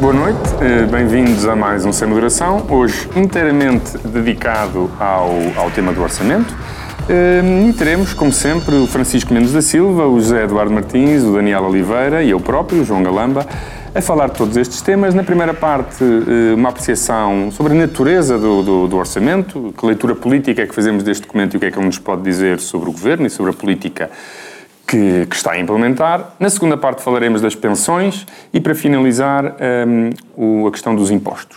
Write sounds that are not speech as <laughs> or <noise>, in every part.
Boa noite, eh, bem-vindos a mais um Sem Moderação, hoje inteiramente dedicado ao, ao tema do orçamento. Eh, e teremos, como sempre, o Francisco Mendes da Silva, o José Eduardo Martins, o Daniel Oliveira e eu próprio, João Galamba, a falar de todos estes temas. Na primeira parte, eh, uma apreciação sobre a natureza do, do, do, orçamento, que leitura política é que fazemos deste documento e o que é que ele nos pode dizer sobre o governo e sobre a política que, que, está a implementar. Na segunda parte falaremos das pensões e, para finalizar, um, a questão dos impostos.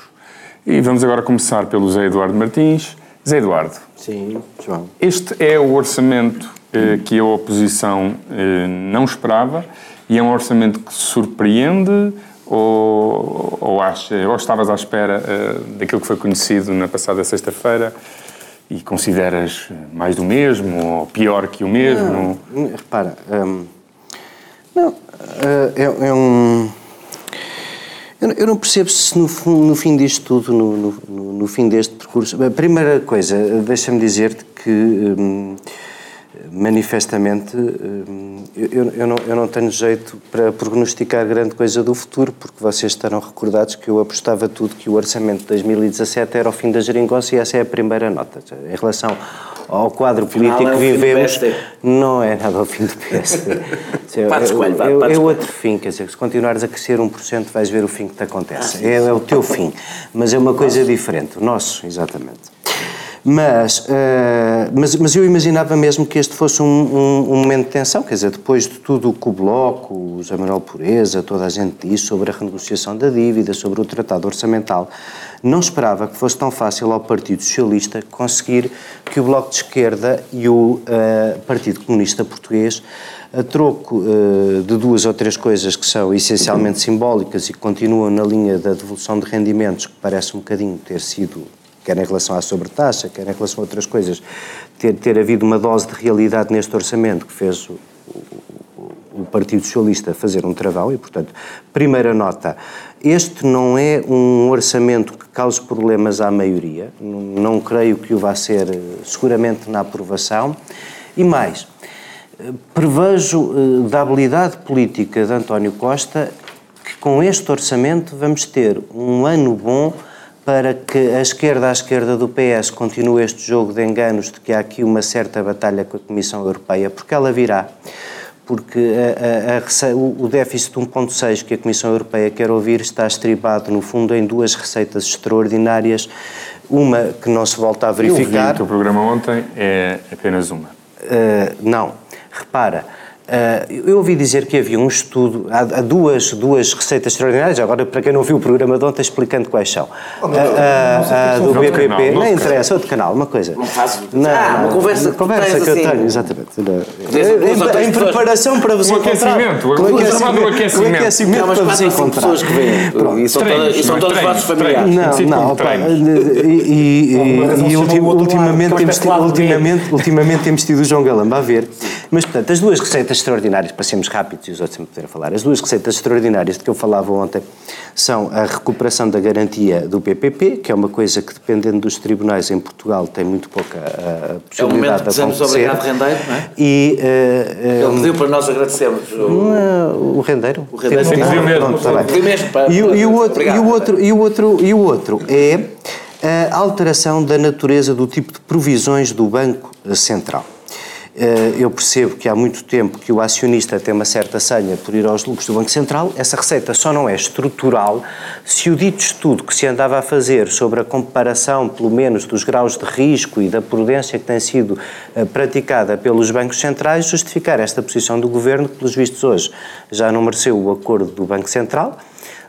E vamos agora começar pelo Zé Eduardo Martins. Zé Eduardo. Sim, João. Este é o orçamento eh, que a oposição eh, não esperava e é um orçamento que surpreende ou, ou, acha, ou estavas à espera eh, daquilo que foi conhecido na passada sexta-feira? E consideras mais do mesmo ou pior que o mesmo? Não, repara, hum, não, eh, é, é, um. Eu não percebo se no, no fim disto tudo, no, no, no, fim deste percurso. A primeira coisa, deixa-me dizer-te que. Hum, manifestamente, eh, eu, eu, não, eu não tenho jeito para prognosticar grande coisa do futuro, porque vocês estarão recordados que eu apostava tudo que o orçamento de 2017 era o fim da geringonça e essa é a primeira nota. Em relação ao quadro político que vivemos, não é nada ao fim do PSD. é, <laughs> outro fim, quer dizer, se continuares a crescer 1%, vais ver o fim que te acontece. Ah, é, é o teu fim, mas é uma coisa diferente, o nosso, exatamente. Mas, uh, mas, mas eu imaginava mesmo que este fosse um, um, um, momento de tensão, quer dizer, depois de tudo o que o Bloco, o José Manuel Pureza, toda a gente disse sobre a renegociação da dívida, sobre o tratado orçamental, não esperava que fosse tão fácil ao Partido Socialista conseguir que o Bloco de Esquerda e o uh, Partido Comunista Português a troco uh, de duas ou três coisas que são essencialmente simbólicas e que continuam na linha da devolução de rendimentos, que parece um bocadinho ter sido quer em relação à sobretaxa, quer em relação a outras coisas, ter, ter havido uma dose de realidade neste orçamento que fez o, o, o Partido Socialista fazer um travão e, portanto, primeira nota, este não é um orçamento que cause problemas à maioria, não creio que o vá ser seguramente na aprovação, e mais, prevejo eh, da habilidade política de António Costa que com este orçamento vamos ter um ano bom para que a esquerda à esquerda do PS continue este jogo de enganos de que há aqui uma certa batalha com a Comissão Europeia, porque ela virá. Porque a, a, a, o déficit de 1,6 que a Comissão Europeia quer ouvir está estribado, no fundo, em duas receitas extraordinárias. Uma que não se volta a verificar. Eu vi o teu programa ontem é apenas uma. Uh, não. Repara, eu ouvi dizer que havia um estudo, há, há, duas, duas receitas extraordinárias, agora para quem não viu o programa de ontem, explicando quais são. Oh, não, uh, uh, do BPP, não, interessa, outro canal, uma coisa. Não faz. Não, ah, uma conversa, uma conversa que, eu assim. tenho, exatamente. Em, em, preparação para vos um encontrar. Aquecimento, o aquecimento, aquecimento. aquecimento para vos encontrar. pessoas que vêm, e são, todas, e são todos vossos familiares. Não, não, e, ultimamente, ultimamente temos tido o João Galamba a ver, mas portanto, as duas receitas extraordinárias, para sermos rápidos e os outros me poderem falar, as duas receitas extraordinárias de que eu falava ontem são a recuperação da garantia do PPP, que é uma coisa que, dependendo dos tribunais em Portugal, tem muito pouca uh, possibilidade de acontecer. É o momento de obrigado rendeiro, não é? E, uh, Ele pediu para nós agradecermos. O, uh, o rendeiro? O rendeiro. Sim, pediu mesmo. Mesmo para, e, e, o outro, e, o outro, e, o outro, e o outro é a alteração da natureza do tipo de provisões do Banco Central. Eh, eu percebo que há muito tempo que o acionista tem uma certa senha por ir aos lucros do Banco Central. Essa receita só não é estrutural se o dito estudo que se andava a fazer sobre a comparação, pelo menos, dos graus de risco e da prudência que tem sido eh, praticada pelos bancos centrais justificar esta posição do governo, que, pelos vistos, hoje já não mereceu o acordo do Banco Central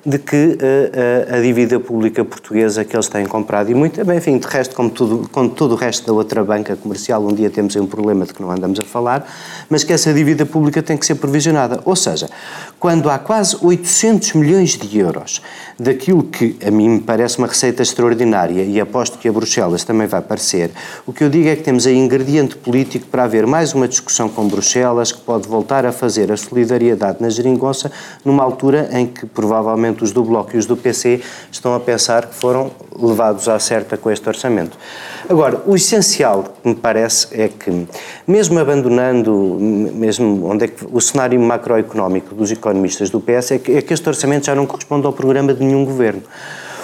de que uh, uh, a dívida pública portuguesa que eles têm comprado, e muito, bem, enfim, de resto, como, tudo, como todo o resto da outra banca comercial, um dia temos aí um problema de que não andamos a falar, mas que essa dívida pública tem que ser provisionada. Ou seja, quando há quase 800 milhões de euros daquilo que a mim me parece uma receita extraordinária e aposto que a Bruxelas também vai parecer, o que eu digo é que temos aí ingrediente político para haver mais uma discussão com Bruxelas que pode voltar a fazer a solidariedade na geringonça numa altura em que provavelmente provavelmente os do Bloco e os do PC estão a pensar que foram levados à certa com este orçamento. Agora, o essencial que me parece é que, mesmo abandonando mesmo onde é que, o cenário macroeconómico dos economistas do PS, é que, é que este orçamento já não corresponde ao programa de nenhum governo.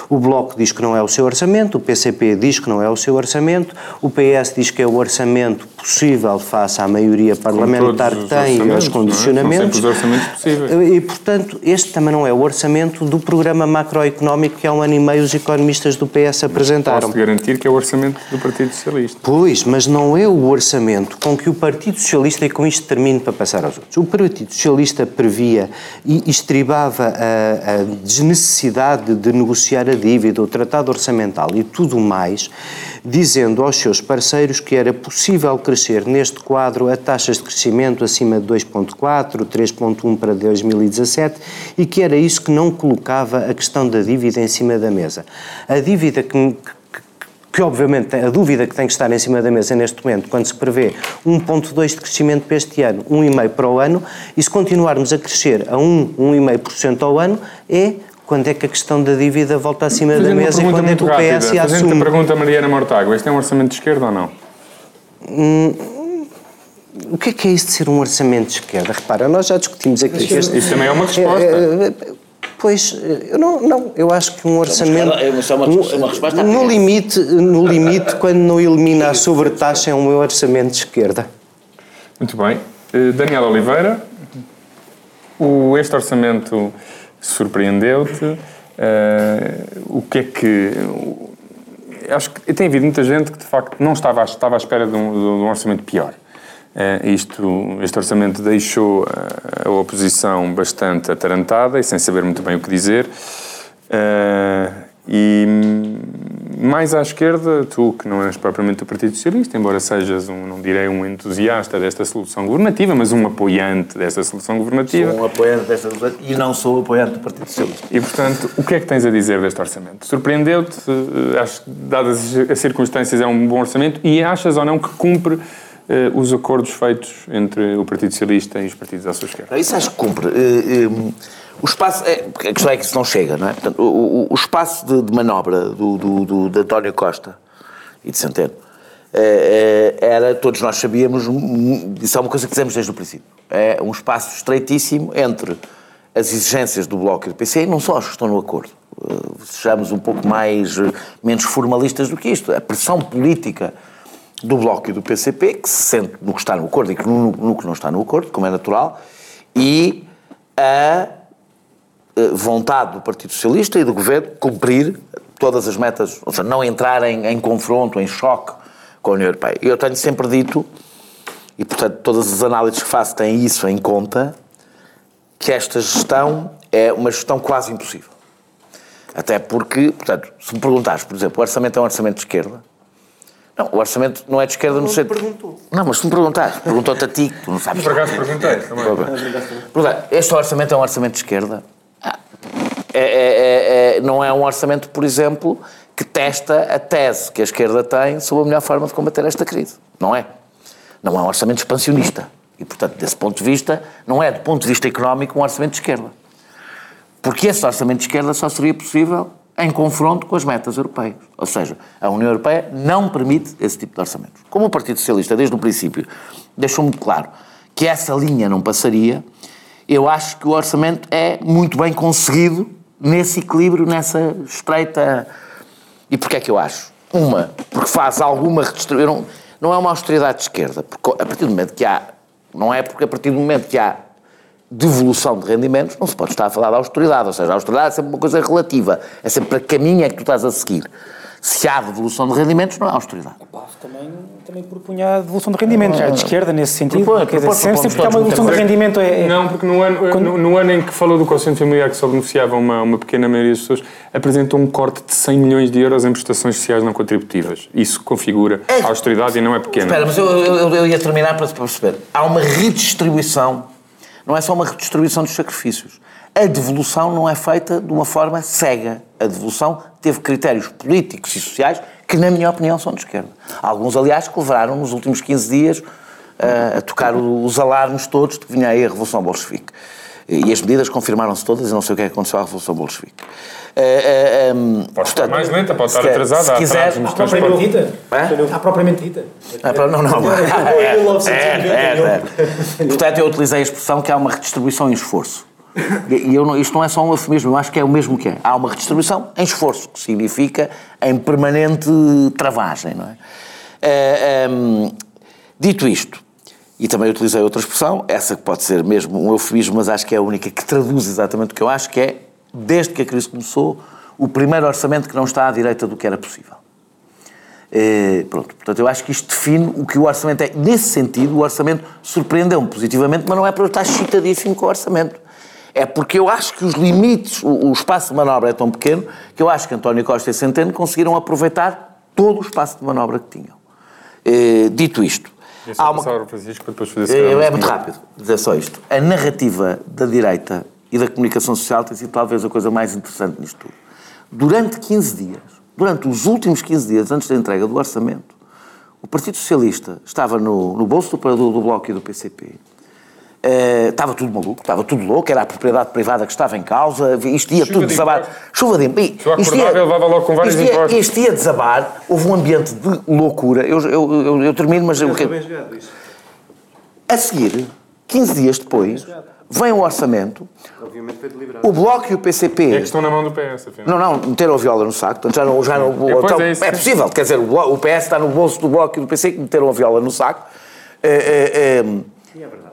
O Bloco diz que não é o seu orçamento, o PCP diz que não é o seu orçamento, o PS diz que é o orçamento possível face à maioria parlamentar que tem e aos é? condicionamentos. Não é? os orçamentos possíveis. E, portanto, este também não é o orçamento do programa macroeconómico que há um ano e meio os economistas do PS apresentaram. Posso garantir que é o orçamento do Partido Socialista. Pois, mas não é o orçamento com que o Partido Socialista, e com isto termino para passar aos outros, o Partido Socialista previa e estribava a, a desnecessidade de negociar a dívida, o tratado orçamental e tudo mais, dizendo aos seus parceiros que era possível crescer neste quadro a taxas de crescimento acima de 2,4, 3,1 para 2017 e que era isso que não colocava a questão da dívida em cima da mesa. A dívida que, que obviamente a dúvida que tem que estar em cima da mesa neste momento, quando se prevê 1,2% de crescimento para este ano, 1,5% para o ano, e se continuarmos a crescer a 1, 1,5% ao ano, é quando é que a questão da dívida volta acima da mesa e quando é que o PS rápida. assume... Fazendo a pergunta a Mariana Mortágua, este é um orçamento de esquerda ou não? Hum, o que é que é isso de ser um orçamento de esquerda? Repara, nós já discutimos aqui... Isso, este, isso também é uma resposta. É, é, Pois, eu não, não, eu acho que um orçamento. É uma, uma resposta no limite, no limite, quando não elimina a sobretaxa, é um meu orçamento de esquerda. Muito bem. Eh, Daniel Oliveira, o, este orçamento surpreendeu-te? Uh, o que é que. Acho que tem havido muita gente que de facto não estava, estava à espera de um, de um orçamento pior. Uh, isto, este orçamento deixou a, a oposição bastante atarantada e sem saber muito bem o que dizer. Uh, e mais à esquerda, tu que não és propriamente do Partido Socialista, embora sejas um, não direi um entusiasta desta solução governativa, mas um apoiante desta solução governativa. Sou um apoiante desta e não sou apoiante do Partido Socialista. E portanto, o que é que tens a dizer deste orçamento? Surpreendeu-te? Eh, acho que, dadas as circunstâncias, é um bom orçamento e achas ou não que cumpre uh, os acordos feitos entre o Partido Socialista e os partidos à sua esquerda? Isso acho que cumpre. O espaço, é, a questão é que isso não chega, não é? Portanto, o, o, espaço de, de, manobra do, do, do, de António Costa e de Centeno é, é, era, todos nós sabíamos, isso é uma coisa que dizemos desde o princípio, é um espaço estreitíssimo entre as exigências do Bloco e do PC, e não só as que estão no acordo, uh, sejamos um pouco mais, menos formalistas do que isto, a pressão política do Bloco e do PCP, que se sente no que está no acordo e que no, no que não está no acordo, como é natural, e a eh, vontade do Partido Socialista e do Governo cumprir todas as metas, ou seja, não entrar em, em confronto, em choque com a União Europeia. Eu tenho sempre dito, e portanto todas as análises que faço têm isso em conta, que esta gestão é uma gestão quase impossível. Até porque, portanto, se me perguntares, por exemplo, o orçamento é um orçamento de esquerda, não, o orçamento não é de esquerda no sentido. perguntou. Não, mas se me perguntares, perguntou-te a ti, tu não sabes. Por acaso perguntei também. Este orçamento é um orçamento de esquerda? É, é, é, não é um orçamento, por exemplo, que testa a tese que a esquerda tem sobre a melhor forma de combater esta crise. Não é. Não é um orçamento expansionista. E, portanto, desse ponto de vista, não é, do ponto de vista económico, um orçamento de esquerda. Porque esse orçamento de esquerda só seria possível em confronto com as metas europeias. Ou seja, a União Europeia não permite esse tipo de orçamentos. Como o Partido Socialista, desde o princípio, deixou muito claro que essa linha não passaria, eu acho que o orçamento é muito bem conseguido nesse equilíbrio, nessa estreita. E porquê é que eu acho? Uma, porque faz alguma redistribuição. Não, é uma austeridade de esquerda, porque a partir do momento que há. Não é porque a partir do momento que há devolução de rendimentos, não se pode estar a falar de austeridade. Ou seja, a austeridade é sempre uma coisa relativa. É sempre a caminho é que tu estás a seguir se há devolução de rendimentos, não há austeridade. O PAF também, também propunha a devolução de rendimentos, já é de esquerda nesse sentido. Propõe, quer dizer, sempre, sempre que há uma devolução de rendimento é, é... Não, porque no ano, Quando... no, no, ano em que falou do consciente familiar que só beneficiava uma, uma pequena maioria das pessoas, apresentou um corte de 100 milhões de euros em prestações sociais não contributivas. Isso configura é... a austeridade e não é pequena. Espera, mas eu, eu, eu ia terminar para perceber. Há uma redistribuição, não é só uma redistribuição dos sacrifícios a devolução não é feita de uma forma cega. A devolução teve critérios políticos e sociais que, na minha opinião, são de esquerda. Alguns, aliás, que levaram nos últimos 15 dias uh, a tocar os alarmes todos de que vinha aí a Revolução Bolchevique. E as medidas confirmaram-se todas e não sei o que é que aconteceu à Revolução Bolchevique. Uh, uh, um, pode estar mais lenta, pode estar atrasada. Se quiser, há propriamente dita. Há propriamente dita. Não, não. <laughs> É, é, é, Portanto, eu utilizei a expressão que há uma redistribuição em esforço. E eu, isto não é só um eufemismo, eu acho que é o mesmo que é. Há uma redistribuição em esforço, que significa em permanente travagem, não é? Um, dito isto, e também utilizei outra expressão, essa que pode ser mesmo um eufemismo, mas acho que é a única que traduz exatamente o que eu acho, que é desde que a crise começou, o primeiro orçamento que não está à direita do que era possível. É, pronto, portanto, eu acho que isto define o que o orçamento é. Nesse sentido, o orçamento surpreendeu-me positivamente, mas não é para eu estar excitadíssimo com o orçamento. É porque eu acho que os limites, o, o, espaço de manobra é tão pequeno que eu acho que António Costa e Centeno conseguiram aproveitar todo o espaço de manobra que tinham. É, dito isto, há uma... Francisco, fazer é, é muito rápido dizer só isto. A narrativa da direita e da comunicação social tem sido talvez a coisa mais interessante nisto tudo. Durante 15 dias, durante os últimos 15 dias antes da entrega do orçamento, o Partido Socialista estava no, no bolso do, do, do Bloco e do PCP. Uh, eh, estava tudo maluco, estava tudo louco, era a propriedade privada que estava em causa, isto ia Chuva tudo de desabar. Chuva de impacto. Isto ia, levava logo com vários isto ia, isto ia desabar, houve um ambiente de loucura. Eu, eu, eu, eu termino, mas... Eu, a seguir, 15 dias depois, vem o orçamento, Obviamente foi deliberado. o Bloco e o PCP... É que estão na mão do PS, afinal. Não, não, meteram a viola no saco, portanto já não... Já não é, então, é, é, possível, quer dizer, o, PS está no bolso do Bloco e do PC que meteram a viola no saco. É, é, é verdade.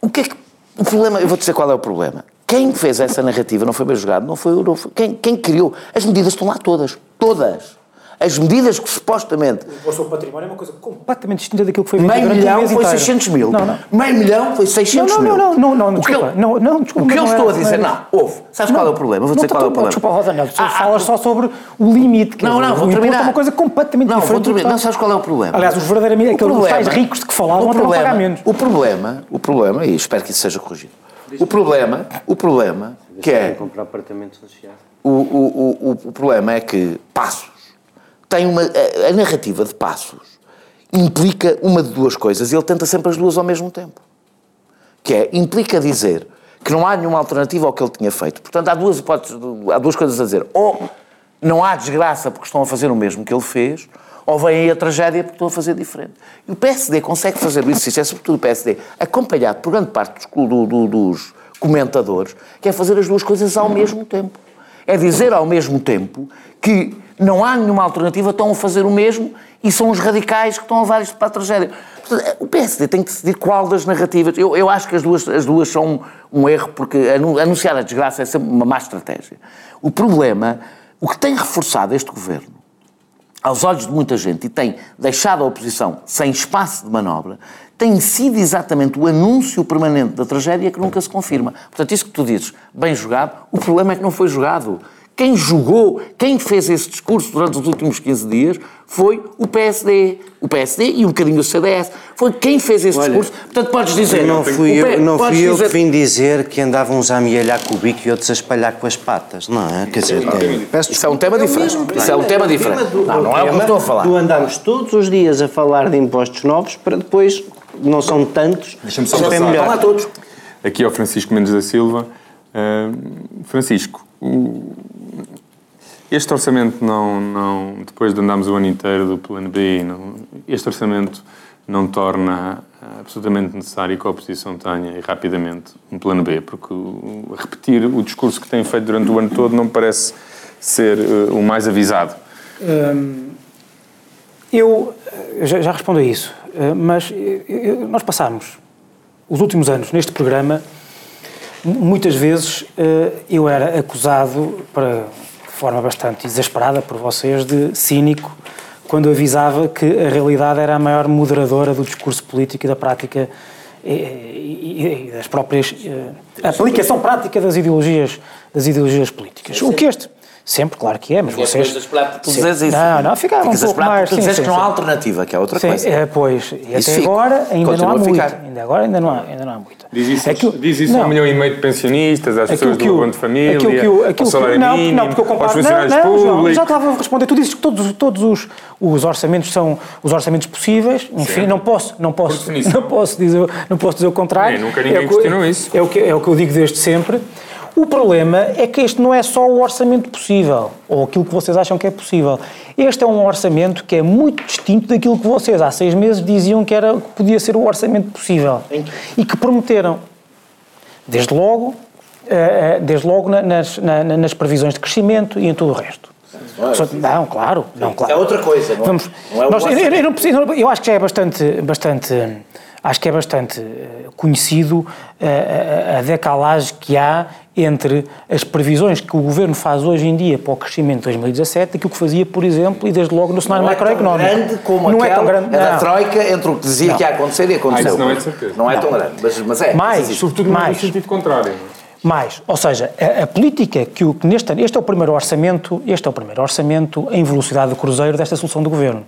O que é que... O problema, eu vou dizer qual é o problema. Quem fez essa narrativa não foi bem jogado, não foi, não quem, quem criou. As medidas estão lá todas, todas as medidas que supostamente. O imposto património é uma coisa completamente distinta daquilo que foi Meio milhão foi 600 mil. Não, não. Meio milhão foi 600 não, mil. Não, não, não, não, desculpa. não, não, desculpa. O que eu estou a dizer, não, houve. Sabes qual é o problema? Vou dizer qual é o problema. Desculpa, Rodanel, tu ah, falas só sobre o limite. Que não, não, vou terminar. é uma coisa completamente não, diferente. Vou terminar. Não, sabes qual é o problema? Aliás, os verdadeiramente, aqueles tais ricos de que falavam, não pagar menos. O problema, o problema, e espero que isso seja corrigido, o problema, o problema, que é... comprar apartamentos sociais. O, o, o, o problema é que Passos tem uma. A, a narrativa de Passos implica uma de duas coisas ele tenta sempre as duas ao mesmo tempo. Que é, implica dizer que não há nenhuma alternativa ao que ele tinha feito. Portanto, há duas hipóteses, há duas coisas a dizer. Ou não há desgraça porque estão a fazer o mesmo que ele fez, ou vem aí a tragédia porque estão a fazer diferente. E o PSD consegue fazer isso, isso é sobretudo o PSD, acompanhado por grande parte dos, do, do, dos comentadores, que é fazer as duas coisas ao mesmo tempo. É dizer ao mesmo tempo que não há nenhuma alternativa, estão a fazer o mesmo e são os radicais que estão a levar isto para a tragédia. Portanto, o PSD tem que decidir qual das narrativas. Eu, eu acho que as duas, as duas são um, um erro, porque anunciar a desgraça é sempre uma má estratégia. O problema, o que tem reforçado este governo, aos olhos de muita gente, e tem deixado a oposição sem espaço de manobra, tem sido exatamente o anúncio permanente da tragédia que nunca se confirma. Portanto, isso que tu dizes, bem jogado, o problema é que não foi jogado. Quem jogou, quem fez esse discurso durante os últimos 15 dias foi o PSD. O PSD e um bocadinho o CDS. Foi quem fez esse Olha, discurso. Portanto, podes dizer. Não fui eu, não fui eu dizer... que vim dizer que andavam uns a amealhar com o bico e outros a espalhar com as patas, não é? Quer dizer, é, isso é um tema diferente. Isso é um tema diferente. Não, não é o que estou a falar. Tu andamos todos os dias a falar de impostos novos para depois, não são tantos, Deixa-me só passar. melhor. Falar todos. Aqui ao Francisco Mendes da Silva. Uh, Francisco, este orçamento não, não, depois de andarmos o ano inteiro do plano B, não, este orçamento não torna absolutamente necessário que a oposição tenha, e rapidamente, um plano B, porque repetir o discurso que tem feito durante o ano todo não parece ser uh, o mais avisado. Hum, eu já, já, respondo a isso, mas nós passámos os últimos anos neste programa, muitas vezes eu era acusado, para forma bastante exasperada por vocês, de cínico, quando avisava que a realidade era a maior moderadora do discurso político e da prática e, e, e das próprias eh, aplicação prática das ideologias das ideologias políticas. O que este Sempre, claro que é, mas vocês... Ficas a esperar por tu Sim. dizeres isso. Não, não, ficava um a pouco mais... tu sim, que não há alternativa, que é outra Sim, coisa. é, pois, e Isso até fica. agora ainda Continua não há a muito. Ainda agora ainda não há, ainda não há muito. Diz isso, Aquilo- diz isso a não. um milhão e meio de pensionistas, às Aquilo pessoas que do abono de família, aquilo que aquilo salário não, mínimo, não, porque eu aos comparo, funcionários não, não, públicos. já estava a responder. Tu dizes que todos, todos os, os orçamentos são os orçamentos possíveis. Enfim, Sim. não posso, não posso, <laughs> não posso dizer, não posso dizer o contrário. Nem, nunca ninguém é que- questionou isso. É o, que, é o que eu digo desde sempre. O problema é que este não é só o orçamento possível, ou aquilo que vocês acham que é possível. Este é um orçamento que é muito distinto daquilo que vocês há seis meses diziam que, era, que podia ser o orçamento possível. E que prometeram. Desde logo, eh, eh, desde logo na- nas, na- na- nas previsões de crescimento e em tudo o resto. Só- Não, claro, não, claro. É outra coisa, não é? Vamos, Não é nós- eu, eu não preciso- eu acho que já é bastante, bastante, acho que é bastante eh, conhecido eh, a, a decalagem que há entre as previsões que o governo faz hoje em dia para o crescimento de 2017 daquilo que fazia, por exemplo, e desde logo no cenário Não é tão macroeconómico. grande como não é tão grande, da não. Troika entre o que dizia que ia acontecer e aconteceu. Ah, isso não é de certeza. Não é tão grande, mas, mas é. Mais, Mas. Sobretudo no Mais. sentido contrário. Mais, ou seja, a, a política que, o, que neste ano, este é o primeiro orçamento, este é o primeiro orçamento em velocidade de cruzeiro desta solução do governo.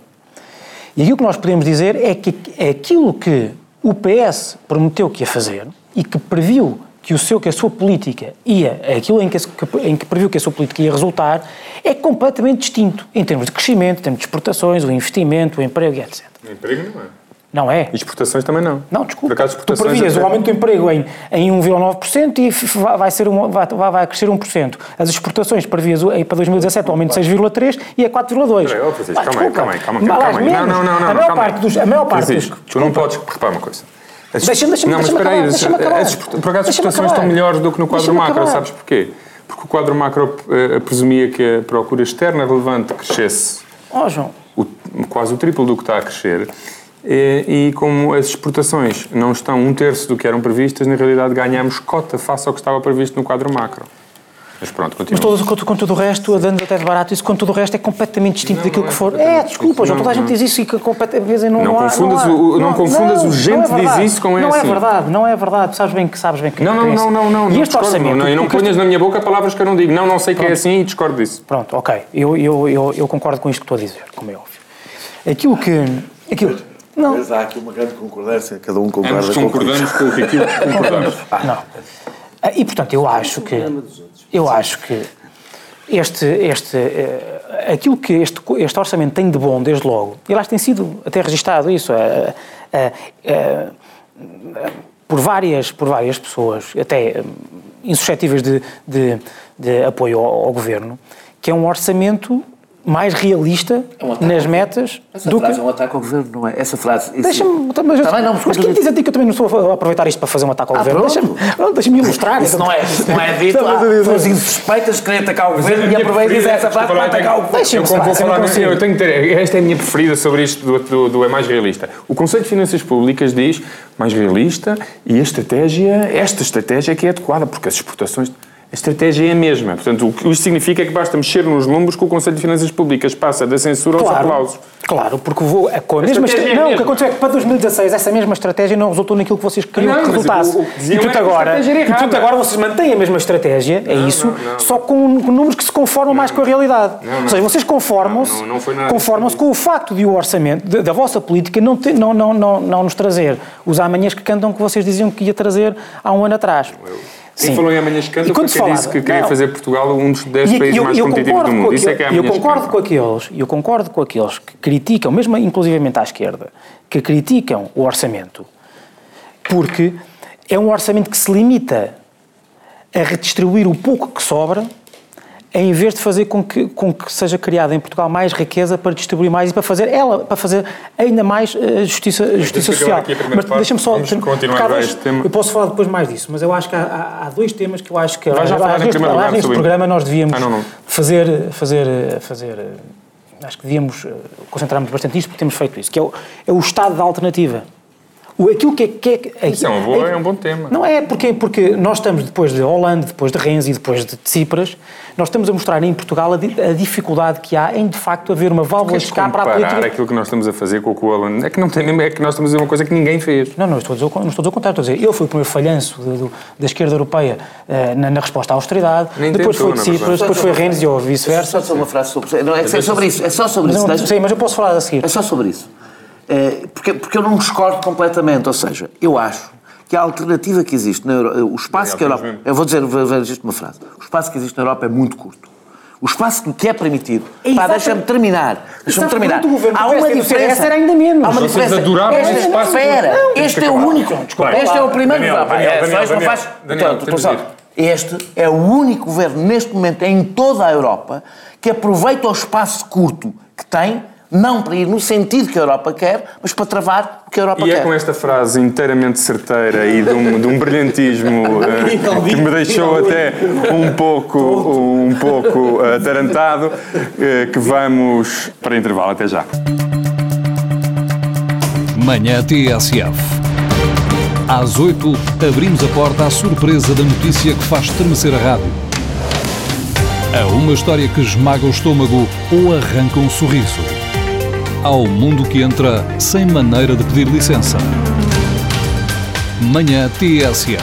E aquilo que nós podemos dizer é que é aquilo que o PS prometeu que ia fazer e que previu que o seu que a sua política ia, aquilo em que, em que previu que a sua política ia resultar, é completamente distinto em termos de crescimento, em termos de exportações, o investimento, o emprego e etc. Emprego não é. Não é? E exportações também não. Não, desculpa. Por acaso, tu previas o aumento do emprego em, em 1,9% e vai, ser um, vai, vai crescer 1%. As exportações previas o- para 2017 o aumento de 6,3% e é 4,2%. Peraí, ó, Francisco, calma aí, calma aí, calma aí. Não, não, não, não. A maior calma aí. parte dos... A maior parte Francisco, dos tu não podes repara uma coisa. As- Deixa-me- deixa-me- não, mas espera aí, as- as por acaso as exportações estão melhores do que no quadro macro, acabar. sabes porquê? Porque o quadro macro eh, presumia que a procura externa relevante crescesse Ó, João, o- quase o triplo do que está a crescer. E, e como as exportações não estão um terço do que eram previstas, na realidade ganhamos cota face ao que estava previsto no quadro macro. Mas pronto, mas continua. todo, com, com tudo o resto, a dando até de barato, isso com tudo o resto é completamente distinto Não, daquilo não é que for. É, desculpa. João, toda a Não, gente não. diz isso e que completamente não, Não há- confundas há- o- não confundas o gente é diz isso com Não esse. é verdade, não é verdade. Sabes bem que sabes bem que Não, não, é não, isso. não, não. E não este discordo, orçamento. Não, e não ponhas na minha boca palavras que eu não digo. Não, não sei que é assim e discordo disso. Pronto, ok. Eu, eu, eu, eu concordo com isto que estou a dizer, como é óbvio. Aquilo que. Aquilo, não, Mas há aqui uma grande concordância, cada um concorda Ambos com concordamos com aquilo que concordamos. <laughs> não. Ah, E portanto, eu acho que. Eu acho que este, este, eh, aquilo que este, este orçamento tem de bom, desde logo, e aliás tem sido até registado isso, eh, eh, por, várias, por várias pessoas, até eh, insuscetíveis de, de, de apoio ao, ao governo, que é um orçamento mais realista nas metas Essa do frase que. é um ataque ao governo, não é? Essa frase. isso- Deixa-me. Mas, Tá bem, não, mas quem diz a ti que eu também não estou a aproveitar isto para fazer um ataque ao Ah, governo? Deixa-me deixa ilustrar. Isso não é, isso não é <laughs> dito. Dizer. Foram insuspeitas de querer atacar o governo e minha aproveita e diz preferida- essa frase para atacar o governo. Deixa-me Eu, falar, falar, eu não consigo. eu tenho que ter. Esta é a minha preferida sobre isto do, do, do é mais realista. O Conselho de Finanças Públicas diz mais realista e a estratégia, esta estratégia é que é adequada, porque as exportações. A estratégia é a mesma. Portanto, o que isto significa é que basta mexer nos números que o Conselho de Finanças Públicas passa da censura aos Claro, aplausos. claro, porque vou, com a mesma estratégia estra- é a Não, o que aconteceu é que para 2016 essa mesma estratégia não resultou naquilo que vocês queriam Não, que resultasse. o- o e que a agora, e, errada. agora vocês mantêm a mesma estratégia, é isso, não, não. só com, com números que se conformam mais com a realidade. Não, não. Ou seja, vocês conformam-se Não, não, não conformam-se com o facto de o orçamento, de- da vossa política, não, não, não, não, não nos trazer os amanhãs que cantam que vocês diziam que ia trazer há um ano atrás. Quem falou em amanhãs canta E quando se quem disse falava- que queria não. fazer Portugal um dos 10 E países eu- mais eu competitivos do mundo. Isso é que é aquele- eu concordo com aqueles, eu concordo com aqueles que criticam, mesmo inclusivamente à esquerda, que criticam o orçamento, porque é um orçamento que se limita a redistribuir o pouco que sobra, em vez de fazer com que, com que seja criada em Portugal mais riqueza para distribuir mais e para fazer ela, para fazer ainda mais eh, justiça, justiça que social. Mas deixa-me só. Continuar dois-. Eu posso falar depois mais disso, mas eu acho que há, há- dois temas que eu acho que. Vai já falar neste, lugar neste programa nós devíamos Ah, não, não. fazer. fazer, fazer acho que devíamos eh, concentrar-nos bastante nisto porque temos feito isso, que é o, é o estado da alternativa. O, aquilo que é... Que é, Isso é, uma boa, é um bom tema. Não é, porque, porque nós estamos, depois de Holanda, depois de Renzi, depois de Tsipras, nós estamos a mostrar em Portugal a, a dificuldade que há em, de facto, haver uma válvula de escape para a comparar política... aquilo que nós estamos a fazer com o que o Alan... É que, não tem, nem- é que nós estamos a dizer uma coisa que ninguém fez. Não, não estou, a dizer, não estou a dizer o contrário, estou a dizer, ele foi o primeiro falhanço do- do- da esquerda europeia eh, na, na resposta à austeridade, Nem depois tentou, foi na Tsipras, depois foi Renzi ou vice-versa. só uma frase sobre. Não, é, é sobre isso. É só sobre isso. eu não- Sim, mas eu posso falar a seguir. É só sobre isso. É, porque, porque eu não discordo completamente. Ou seja, eu acho que a alternativa que existe na Europa. O espaço que a Europa. Eu vou dizer, vou vou dizer uma frase. O espaço que existe na Europa é muito curto. O espaço que é permitido. Pá, Exatamente. deixa-me terminar. Deixa-me terminar. Há uma diferença. Era ainda menos. Há uma diferença. adoravam Este- espaço. Espera, Não, este é o único. Desculpa. Este é o primeiro Daniel, governo. Daniel, É, Daniel, Daniel, faz- Daniel. Este é o único governo neste momento em toda a Europa que aproveita o espaço curto que tem, não para ir no sentido que a Europa quer, mas para travar o que a Europa E quer. é com esta frase inteiramente certeira e de um, de um brilhantismo <laughs> eh, que me deixou até um pouco, um pouco eh, atarantado eh, que vamos para intervalo. Até já. Manhã TSF. Às 8, abrimos a porta à surpresa da notícia que faz estremecer a rádio. A uma história que esmaga o estômago ou arranca um sorriso. Ao mundo que entra sem maneira de pedir licença. Manhã TSF.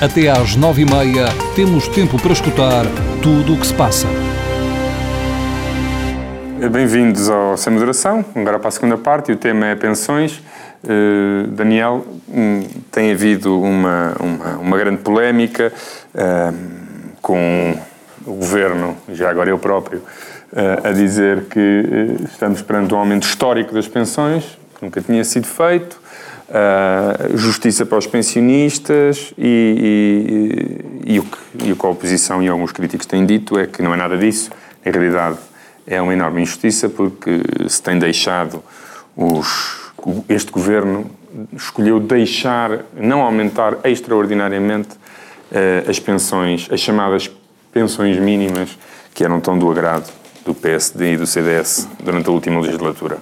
Até às 9h30 temos tempo para escutar tudo o que se passa. Bem-vindos ao Sem Moderação, agora para a segunda parte, e o tema é pensões. Eh, Daniel, hum, tem havido uma, uma, uma grande polémica eh, com o Governo, e já agora eu próprio, a dizer que eh, estamos perante um aumento histórico das pensões, que nunca tinha sido feito, eh, justiça para os pensionistas e, e- e o que, e o que a oposição e alguns críticos têm dito é que não é nada disso. Em realidade, é uma enorme injustiça porque se tem deixado os, este governo escolheu deixar, não aumentar extraordinariamente eh, as pensões, as chamadas pensões mínimas que eram tão do agrado do PSD e do CDS durante a última legislatura.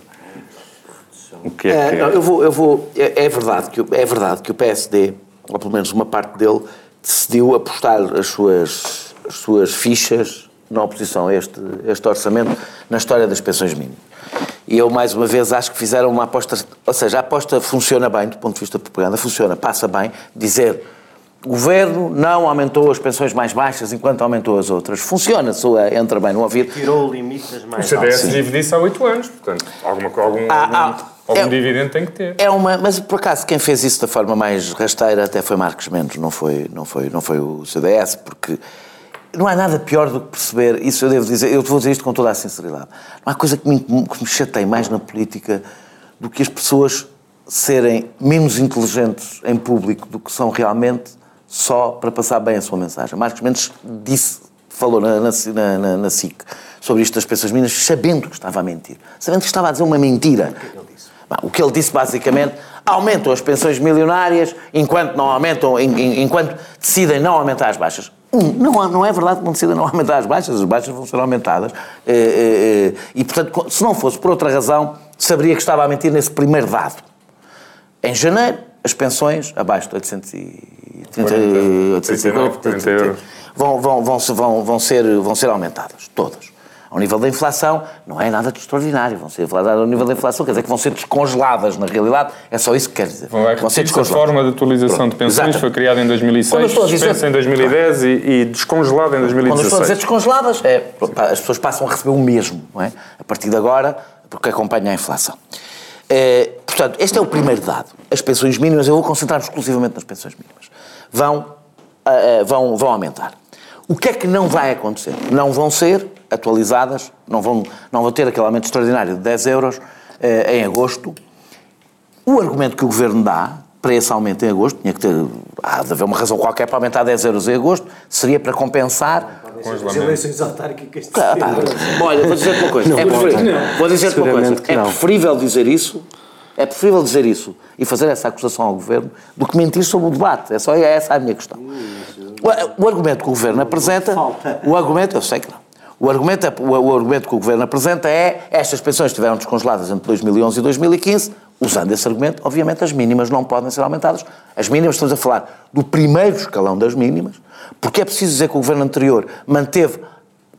O que é É, que não, eu vou, eu vou, é, é verdade que, o- é verdade que o PSD, ou pelo menos uma parte dele, decidiu apostar as suas, as suas fichas na oposição a este, este orçamento na história das pensões mínimas. E eu, mais uma vez, acho que fizeram uma aposta. Ou seja, a aposta funciona bem, do ponto de vista de propaganda, funciona, passa bem, dizer. O governo não aumentou as pensões mais baixas enquanto aumentou as outras. Funciona, soa, entra bem no ouvido. Tirou o limite das o mais CDS vive disso há oito anos, portanto, alguma, algum, Ah, algum, ah, algum é- dividendo tem que ter. É uma, mas por acaso quem fez isso da forma mais rasteira até foi Marcos Mendes, não foi, não foi, não foi o CDS, porque não há nada pior do que perceber, isso eu devo dizer, eu vou dizer isto com toda a sinceridade, não há coisa que me, que me chateie mais na política do que as pessoas serem menos inteligentes em público do que são realmente só para passar bem a sua mensagem. Marcos Mendes disse, falou na, na, na, na- SIC sobre isto das pessoas minas, sabendo que estava a mentir, sabendo que estava a dizer uma mentira. O que ele disse basicamente, aumentam as pensões milionárias enquanto não aumentam, en- en- enquanto decidem não aumentar as baixas. Um, não, não é verdade que não decidem não aumentar as baixas, as baixas vão ser aumentadas. Eh, eh, eh, E, portanto, se não fosse por outra razão, saberia que estava a mentir nesse primeiro dado. Em janeiro, as pensões abaixo de 830, 850, 40 euros. Vão, vão, vão, se- vão, vão, ser, vão ser aumentadas, todas. Ao nível da inflação, não é nada de extraordinário. Vão ser ao nível da inflação, quer dizer que vão ser descongeladas, na realidade. É só isso que quer dizer. É vão ser que a forma de atualização de pensões Exato. foi criada em Quando eu 2006, estou a dizer- em 2010 e, e descongelada em Quando eu estou a dizer 2016. descongeladas, é, as pessoas passam a receber o mesmo, não é? A partir de agora, porque acompanha a inflação. É, portanto, este é o primeiro dado. As pensões mínimas, eu vou concentrar-me exclusivamente nas pensões mínimas, vão, ah, vão, vão aumentar. O que é que não vai acontecer? Não vão ser atualizadas, não vão, não vão ter aquele aumento extraordinário de 10 euros eh, em agosto, o argumento que o Governo dá para esse aumento em agosto, tinha que ter, há de haver uma razão qualquer para aumentar 10 euros em agosto, seria para compensar. As eleições autárquicas de Ah, pá, olha, vou dizer-te uma coisa. é preferível, vou dizer-te uma coisa. É não. preferível dizer isso, é preferível dizer isso e fazer essa acusação ao Governo do que mentir sobre o debate. É só essa a minha questão. O, o argumento que o Governo apresenta, o argumento, eu sei que não. O argumento, é- o argumento que o Governo apresenta é estas pensões estiveram descongeladas entre 2011 e 2015, usando esse argumento, obviamente as mínimas não podem ser aumentadas. As mínimas, estamos a falar do primeiro escalão das mínimas, porque é preciso dizer que o governo anterior manteve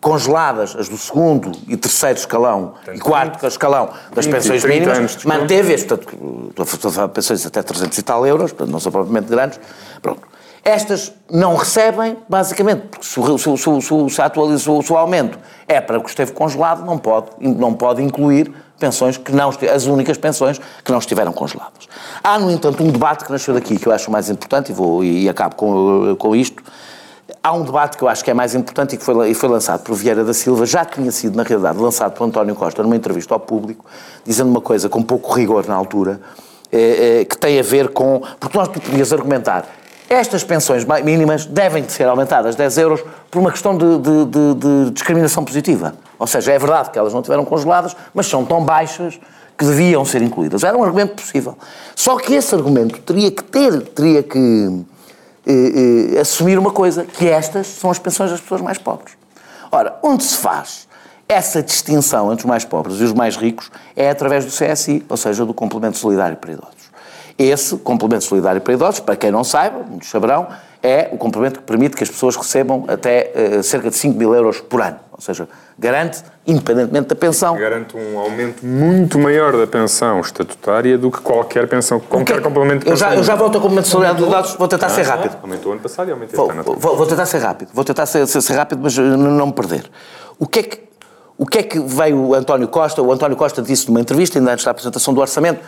congeladas as do segundo e terceiro escalão e quarto escalão das 20, pensões 30 mínimas, manteve este, portanto, pensões até 300 e tal euros, portanto não são propriamente grandes, pronto. Estas não recebem, basicamente, porque se, se, o- se, se, se atualizou o aumento é para o que esteve congelado, não pode, não pode incluir pensões que não as únicas pensões que não estiveram congeladas. Há, no entanto, um debate que nasceu daqui que eu acho mais importante e, vou, e acabo com, com isto. Há um debate que eu acho que é mais importante e que foi, e foi lançado por Vieira da Silva, já tinha sido, na realidade, lançado por António Costa numa entrevista ao público, dizendo uma coisa com pouco rigor na altura, eh, eh, que tem a ver com. Porque nós tu podias argumentar. Estas pensões ma- mínimas devem de ser aumentadas 10 euros por uma questão de, de- de- de discriminação positiva. Ou seja, é verdade que elas não tiveram congeladas, mas são tão baixas que deviam ser incluídas. Era um argumento possível. Só que esse argumento teria que ter, teria que eh, eh, assumir uma coisa, que estas são as pensões das pessoas mais pobres. Ora, onde se faz essa distinção entre os mais pobres e os mais ricos é através do CSI, ou seja, do complemento solidário para idosos. Esse complemento solidário para idosos, para quem não saiba, muitos saberão, é o complemento que permite que as pessoas recebam até eh, cerca de 5 mil euros por ano. Ou seja, garante, independentemente da pensão, Garante um aumento muito maior da pensão estatutária do que qualquer pensão, qualquer complemento de eu já, pensão. eu já volto ao complemento solidário de idosos, vou tentar ser rápido. Aumentou ano passado e aumenta Vou, ano. vou- vou tentar ser rápido, vou tentar ser, ser- rápido, mas eh, não, não me perder. O que, é que, o que é que veio o António Costa? O António Costa disse numa entrevista, ainda antes da apresentação do orçamento,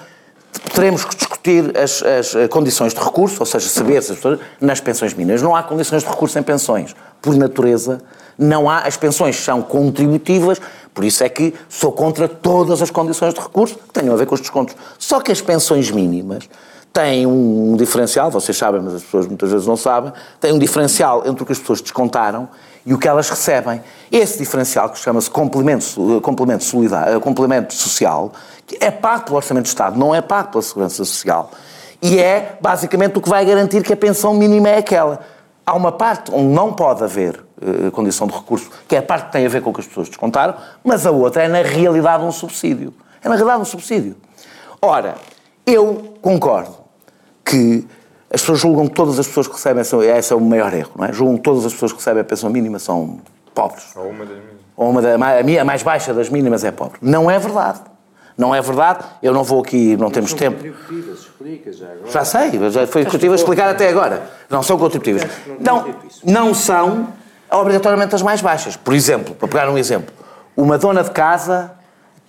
teremos que discutir as, as, eh, condições de recurso, ou seja, saber se as pessoas, nas pensões mínimas. Não há condições de recurso em pensões. Por natureza, não há. As pensões são contributivas, por isso é que sou contra todas as condições de recurso que tenham a ver com os descontos. Só que as pensões mínimas têm um diferencial, vocês sabem, mas as pessoas muitas vezes não sabem, têm um diferencial entre o que as pessoas descontaram e o que elas recebem. Esse diferencial, que chama-se complemento, so- complemento, solidário, eh, complemento social, é pago pelo Orçamento de Estado, não é pago pela Segurança Social. E é basicamente o que vai garantir que a pensão mínima é aquela. Há uma parte onde não pode haver eh, condição de recurso, que é a parte que tem a ver com o que as pessoas descontaram, mas a outra é na realidade um subsídio. É na realidade um subsídio. Ora, eu concordo que as pessoas julgam que todas as pessoas que recebem, essa- esse é o maior erro, não é? Julgam que todas as pessoas que recebem a pensão mínima são pobres. Ou uma das minhas. Ou uma da, a minha- mais baixa das mínimas é pobre. Não é verdade. Não é verdade. Eu não vou aqui, não temos tempo. Já sei, mas já foi o que eu estive a explicar até agora. Não são contributivas. Não, não são obrigatoriamente as mais baixas. Por exemplo, para pegar um exemplo, uma dona de casa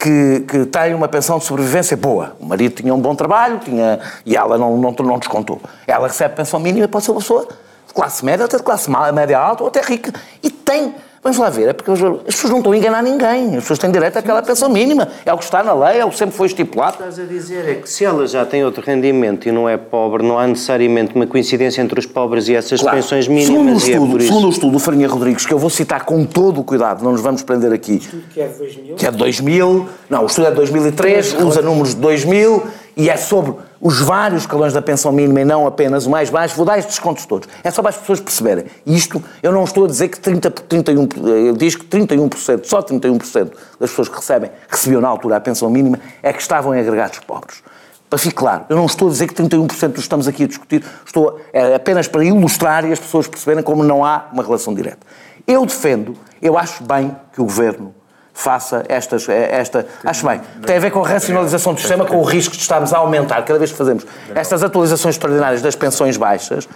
que, que tem uma pensão de sobrevivência boa. O marido tinha um bom trabalho tinha, e ela não, não, não descontou. Ela recebe pensão mínima, pode ser uma pessoa de classe média, até de classe média alta ou até rica. E tem. Vamos lá ver, é porque as as pessoas não estão a enganar ninguém. As pessoas têm direito àquela pensão mínima. É o que está na lei, é o que sempre foi estipulado. estás a dizer é que se ela já tem outro rendimento e não é pobre, não há necessariamente uma coincidência entre os pobres e essas Claro. pensões Segundo o mínimas. e é estudo, isso. segundo o estudo do Farinha Rodrigues, que eu vou citar com todo o cuidado, não nos vamos prender aqui, Que é de 2000. que é de 2000, não, o estudo é de 2003, usa números de 2000 e é sobre os vários escalões da pensão mínima e não apenas o mais baixo. Vou dar estes descontos todos. É só para as pessoas perceberem. Isto, eu não estou a dizer que 30, 31, ele diz que 31%, só 31% das pessoas que recebem, recebiam na altura a pensão mínima, é que estavam em agregados pobres. Para ficar claro, eu não estou a dizer que 31% dos que estamos aqui a discutir, estou é apenas para ilustrar e as pessoas perceberem como não há uma relação direta. Eu defendo, eu acho bem que o Governo faça estas, esta... Acho bem. Tem a ver com a racionalização do sistema, com o risco de estarmos a aumentar, cada vez que fazemos estas atualizações extraordinárias das pensões baixas,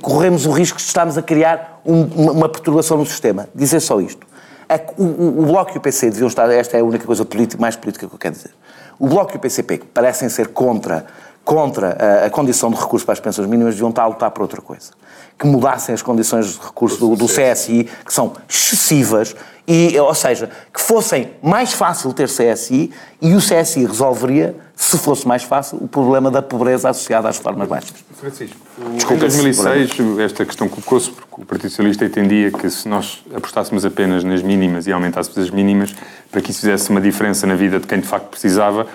corremos o risco de estarmos a criar um- uma, perturbação no sistema. Dizer só isto. A- o, o- o Bloco e o PC deviam estar... Esta é a única coisa política, mais política que eu quero dizer. O Bloco e o PCP, que parecem ser contra, contra a, a condição de recurso para as pensões mínimas, deviam estar a lutar por outra coisa. Que mudassem as condições de recurso do, do CSI, que são excessivas, e, ou seja, que fossem mais fácil ter CSI e o CSI resolveria, se fosse mais fácil, o problema da pobreza associada às reformas baixas. Francisco, Desculpa, em 2006 esta questão colocou-se porque o Partido Socialista entendia que se nós apostássemos apenas nas mínimas e aumentássemos as mínimas, para que isso fizesse uma diferença na vida de quem de facto precisava,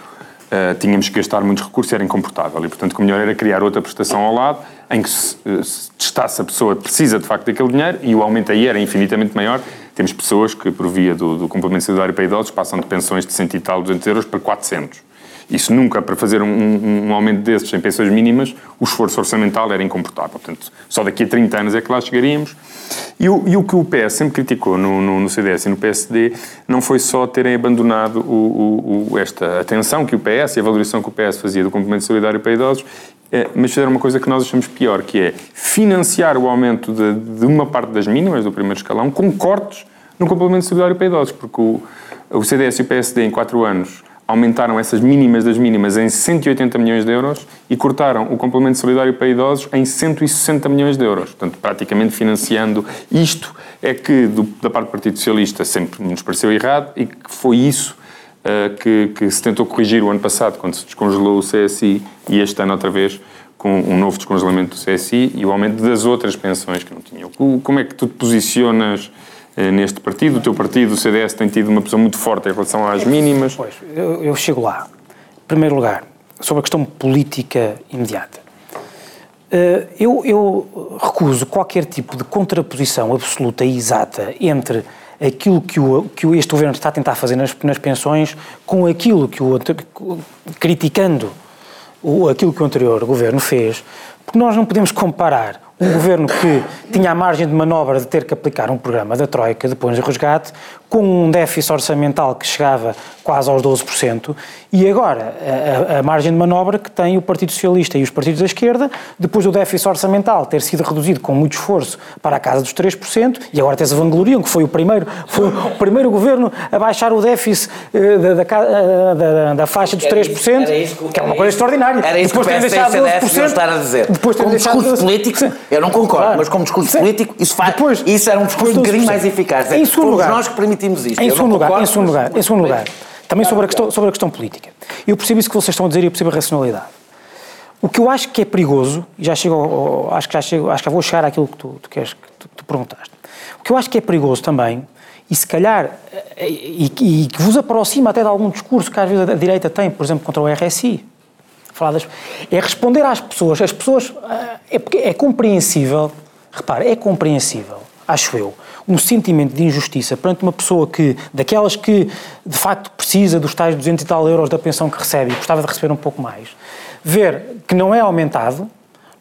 eh, tínhamos que gastar muitos recursos era incomportável. E, portanto, o melhor era criar outra prestação ao lado, em que se, eh, se testasse a pessoa precisa de facto daquele dinheiro e o aumento aí era infinitamente maior. Temos pessoas que, por via do, do complemento solidário para idosos, passam de pensões de 100 e tal, 200 euros para 400. Isso nunca, para fazer um, um aumento desses em pensões mínimas, o esforço orçamental era incomportável. Portanto, só daqui a 30 anos é que lá chegaríamos. E o, e o que o PS sempre criticou no, no, no, CDS e no PSD não foi só terem abandonado o, o, esta atenção que o PS e a valorização que o PS fazia do complemento solidário para idosos, é, mas fizeram uma coisa que nós achamos pior, que é financiar o aumento de, de uma parte das mínimas do primeiro escalão com cortes no complemento solidário para idosos, porque o, o CDS e o PSD em quatro anos aumentaram essas mínimas das mínimas em 180 milhões de euros e cortaram o complemento solidário para idosos em 160 milhões de euros. Portanto, praticamente financiando isto é que, do, da parte do Partido Socialista, sempre nos pareceu errado e que foi isso uh, que, que, se tentou corrigir o ano passado, quando se descongelou o CSI, e este ano outra vez com um novo descongelamento do CSI e o aumento das outras pensões que não tinham. Como é que tu te posicionas neste partido. O teu partido, o CDS, tem tido uma posição muito forte em relação às mínimas. Pois, eu, eu chego lá. Em primeiro lugar, sobre a questão política imediata. Eh, eu, eu, recuso qualquer tipo de contraposição absoluta e exata entre aquilo que, o, que este governo está a tentar fazer nas, nas pensões com aquilo que o criticando o, aquilo que o anterior governo fez, porque nós não podemos comparar um governo que tinha a margem de manobra de ter que aplicar um programa da Troika depois do resgate, com um déficit orçamental que chegava quase aos 12%, e agora a, a, margem de manobra que tem o Partido Socialista e os partidos da esquerda, depois do déficit orçamental ter sido reduzido com muito esforço para a casa dos 3%, e agora até se vangloriam que foi o primeiro, foi o primeiro governo a baixar o déficit uh, da, da, eh, da, da, faixa dos 3%, era isso, que, que é uma coisa extraordinária. Era isso depois que o deixado 12%, estar a dizer. Depois como discurso 12%. político, eu não concordo, claro. mas como discurso Sim. político, isso, faz, depois, isso era um discurso um bocadinho mais eficaz. Em segundo lugar, nós que permitimos isto. Em segundo lugar, em segundo lugar, em segundo lugar, também sobre a, questão, sobre a questão política. Eu percebo isso que vocês estão a dizer e eu percebo a racionalidade. O que eu acho que é perigoso, e já chego, ao, acho que já chego, acho que já vou chegar àquilo que tu, tu queres, que tu, tu, perguntaste. O que eu acho que é perigoso também, e se calhar, e, e, que vos aproxima até de algum discurso que às vezes a direita tem, por exemplo, contra o RSI, faladas, é responder às pessoas. As pessoas, é, é compreensível, repare, é compreensível, acho eu, um sentimento de injustiça perante uma pessoa que, daquelas que de facto precisa dos tais 200 e tal euros da pensão que recebe e gostava de receber um pouco mais, ver que não é aumentado,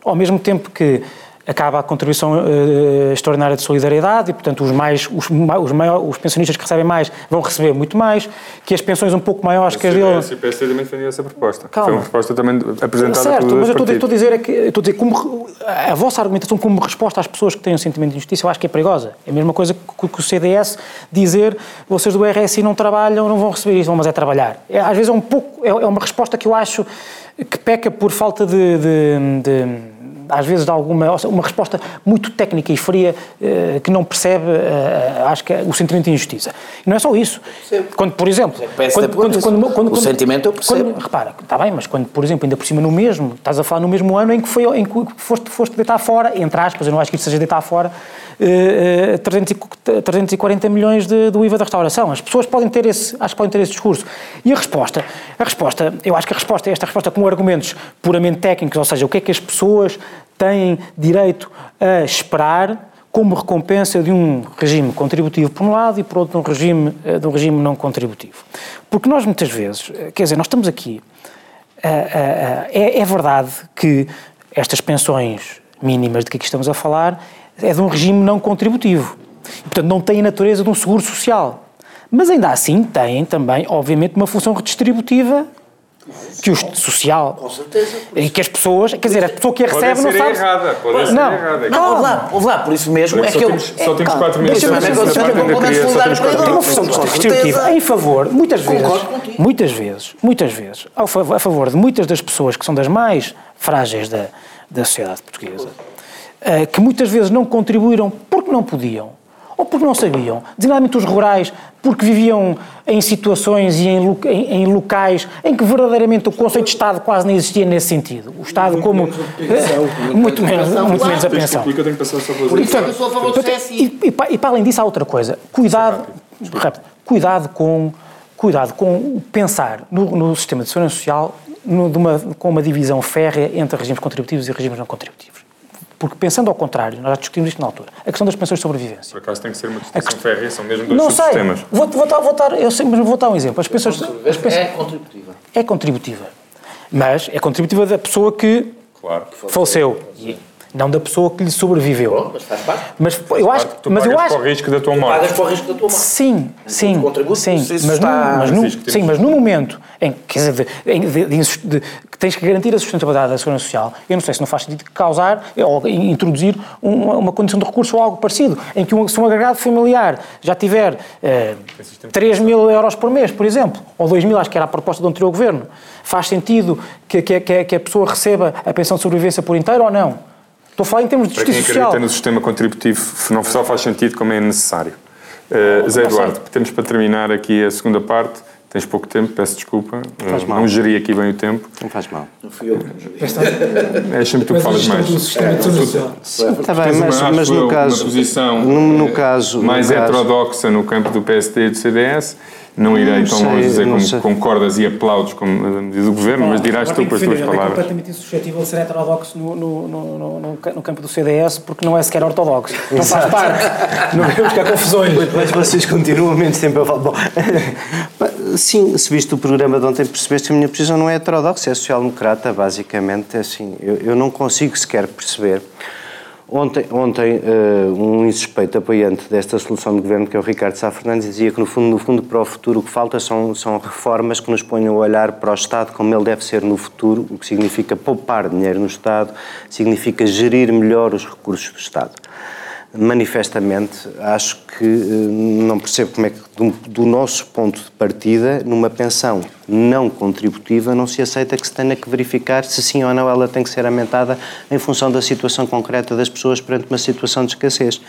ao mesmo tempo que acaba a contribuição uh, extraordinária de solidariedade e, portanto, os, mais, os, os, maior, os pensionistas que recebem mais vão receber muito mais, que as pensões um pouco maiores que as deles... O PSD também defendia essa proposta. Calma. Foi uma proposta também apresentada certo, mas eu estou, estou, a dizer é que, estou a dizer, como, a vossa argumentação como resposta às pessoas que têm um sentimento de injustiça, eu acho que é perigosa. É a mesma coisa que, que o CDS dizer, vocês do RSI não trabalham, não vão receber isso, mas é trabalhar. É, às vezes é um pouco, é, é uma resposta que eu acho que peca por falta de, de, de às vezes de alguma uma resposta muito técnica e fria eh, que não percebe, eh, acho que é o sentimento de injustiça. E não é só isso. Quando, por exemplo, quando, quando, quando, quando, o sentimento eu percebo. repara, está bem, mas quando, por exemplo, ainda por cima no mesmo, estás a falar no mesmo ano em que foi em que foste, foste deitar fora, entre aspas, eu não acho que isso seja deitar fora 340 milhões de, do IVA da restauração. As pessoas podem ter esse, acho que podem ter esse discurso. E a resposta, a resposta, eu acho que a resposta é esta resposta com argumentos puramente técnicos, ou seja, o que é que as pessoas têm direito a esperar como recompensa de um regime contributivo por um lado e por outro de um regime, eh, de um regime não contributivo. Porque nós muitas vezes, eh, quer dizer, nós estamos aqui, é, é verdade que estas pensões mínimas de que aqui estamos a falar é de um regime não contributivo. E, portanto, não tem a natureza de um seguro social. Mas ainda assim tem também, obviamente, uma função redistributiva que o social com certeza e que as pessoas quer dizer a pessoa que a recebe não sabe. errada, pode não, ser errada não, ouve lá, ouve lá por isso mesmo é que eu só temos 4 minutos tem uma função redistributiva em favor muitas vezes muitas vezes muitas vezes a favor de muitas das pessoas que são das mais frágeis da, da sociedade portuguesa eh, que muitas vezes não contribuíram porque não podiam ou porque não sabiam, designadamente os rurais, porque viviam em situações e em, em, em, locais em que verdadeiramente o conceito de Estado quase não existia nesse sentido. O Estado muito como... Menos <laughs> pensão, muito menos, muito menos a pensão. eu tenho que passar só e, e, e, para além disso há outra coisa. Cuidado, rápido, cuidado com, cuidado com pensar no, no sistema de segurança social com uma divisão férrea entre regimes contributivos e regimes não contributivos Porque pensando ao contrário, nós já discutimos isto na altura, a questão das pensões de sobrevivência. Por acaso tem que ser uma distinção férrea, são mesmo dois Não sei, subsistemas. vou, vou, dar, vou dar, eu sei, mas vou dar um exemplo. As pensões, as pensões, É contributiva. é contributiva, mas é contributiva da pessoa que Claro. faleceu, e não da pessoa que lhe sobreviveu. Mas faz parte. Mas eu acho, Tu mas eu pagas acho, para o risco da tua Pagas morte. para o risco da tua morte. Sim, sim, contributo, sim. Mas, está- no, mas, no, temos- sim, mas no momento em, que, quer dizer, de, em- de- de insus- de- que tens que garantir a sustentabilidade da segurança social, eu não sei se não faz sentido causar ou in- introduzir uma, uma condição de recurso ou algo parecido, em que um, se um agregado familiar já tiver eh, 3 mil euros por mês, por exemplo, ou 2 mil, acho que era a proposta do anterior governo, faz sentido que, que, que, que a pessoa receba a pensão de sobrevivência por inteiro ou não? Estou a falar em termos de Para quem justiça acredita social. no sistema contributivo, não só faz sentido como é necessário. Uh, Zé não. Eduardo, temos para terminar aqui a segunda parte. Tens pouco tempo, peço desculpa. Faz Uh, mal. não geri aqui bem o tempo. Não faz mal. Não fui eu que. É sempre tu que falas mais. sistema de segurança social. Está bem, uma, mas, mas no uma caso. posição no, no eh, caso. mais no caso, heterodoxa no campo do PSD e do CDS. Não irei Não tão sei, longe dizer como sei. concordas e aplaudes como a medida do governo, mas dirás tu com as tuas É palavras. completamente insuscetível ser heterodoxo no, no, no, no, no ca- no campo do CDS porque não é sequer ortodoxo. Não faz parte. Não queremos que há confusões. Mas vocês continuam menos tempo a falar. Bom, <laughs> sim, se viste o programa de ontem, percebeste que a minha posição não é heterodoxa, é social-democrata, basicamente. É assim, eu, eu não consigo sequer perceber. Ontem, ontem eh, um insuspeito apoiante desta solução de governo, que é o Ricardo Sá Fernandes, dizia que, no fundo, no fundo, para o futuro, o que falta são, são reformas que nos ponham a olhar para o Estado como ele deve ser no futuro, o que significa poupar dinheiro no Estado, significa gerir melhor os recursos do Estado manifestamente, acho que eh, não percebo como é que, do, do nosso ponto de partida, numa pensão não contributiva, não se aceita que se tenha que verificar se sim ou não ela tem que ser aumentada em função da situação concreta das pessoas perante uma situação de escassez.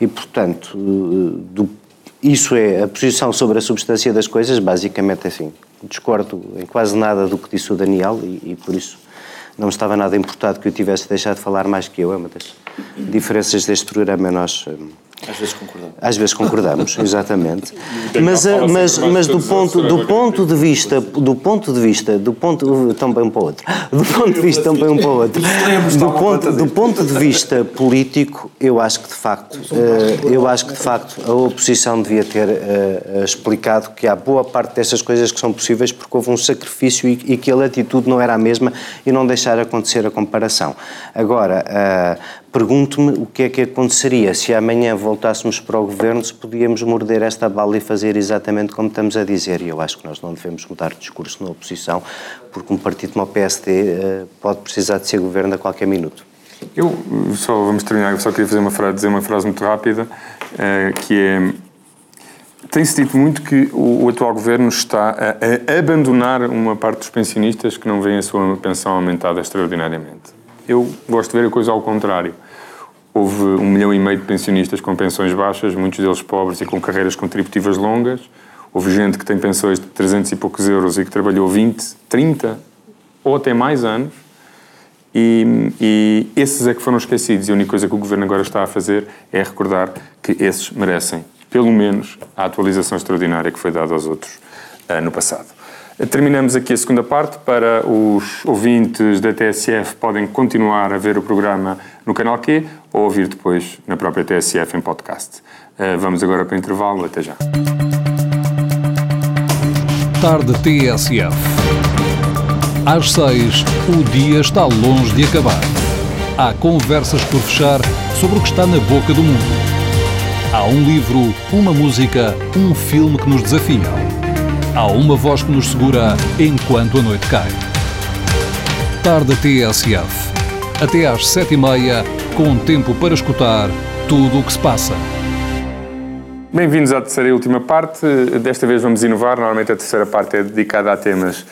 E, portanto, eh, do, isso é a posição sobre a substância das coisas, basicamente assim. Discordo em quase nada do que disse o Daniel e, e por isso não estava nada importado que eu tivesse deixado de falar mais que eu. É uma das diferenças deste programa. Nós hum, Às vezes concordamos. às vezes concordamos, <laughs> exatamente. Mas, sempre mas, mas do ponto, do é? ponto de vista, do ponto de vista, do ponto, também um para o outro, <laughs> do ponto de vista, também um para o outro, do ponto, do ponto de vista <laughs> político, eu acho que de facto, eh, eu acho que de facto a oposição devia ter eh, explicado que há boa parte dessas coisas que são possíveis porque houve um sacrifício e, que a atitude não era a mesma e não deixar acontecer a comparação. Agora, eh, pergunto-me o que é que aconteceria se amanhã voltássemos para o governo, se podíamos morder esta bala e fazer exatamente como estamos a dizer. E eu acho que nós não devemos mudar de discurso na oposição, porque um partido como o PSD eh, pode precisar de ser governo a qualquer minuto. Eu só vamos terminar, eu só queria fazer uma frase, dizer uma frase muito rápida, eh, que é tem-se dito muito que o, o atual governo está a, a abandonar uma parte dos pensionistas que não vêem a sua pensão aumentada extraordinariamente. Eu gosto de ver a coisa ao contrário. Houve um milhão e meio de pensionistas com pensões baixas, muitos deles pobres e com carreiras contributivas longas. Houve gente que tem pensões de 300 e poucos euros e que trabalhou 20, 30 ou até mais anos. E, e esses é que foram esquecidos. E a única coisa que o Governo agora está a fazer é recordar que esses merecem, pelo menos, a atualização extraordinária que foi dada aos outros ah, no passado. Terminamos aqui a segunda parte. Para os ouvintes da TSF, podem continuar a ver o programa no canal Q ou ouvir depois na própria TSF em podcast. Ah, vamos agora para o intervalo. Até já. Tarde TSF. Às seis, o dia está longe de acabar. Há conversas por fechar sobre o que está na boca do mundo. Há um livro, uma música, um filme que nos desafiam. Há uma voz que nos segura enquanto a noite cai. Tarde TSF. Até às sete e meia, com tempo para escutar tudo o que se passa. Bem-vindos à terceira e última parte. Desta vez vamos inovar. Normalmente a terceira parte é dedicada a temas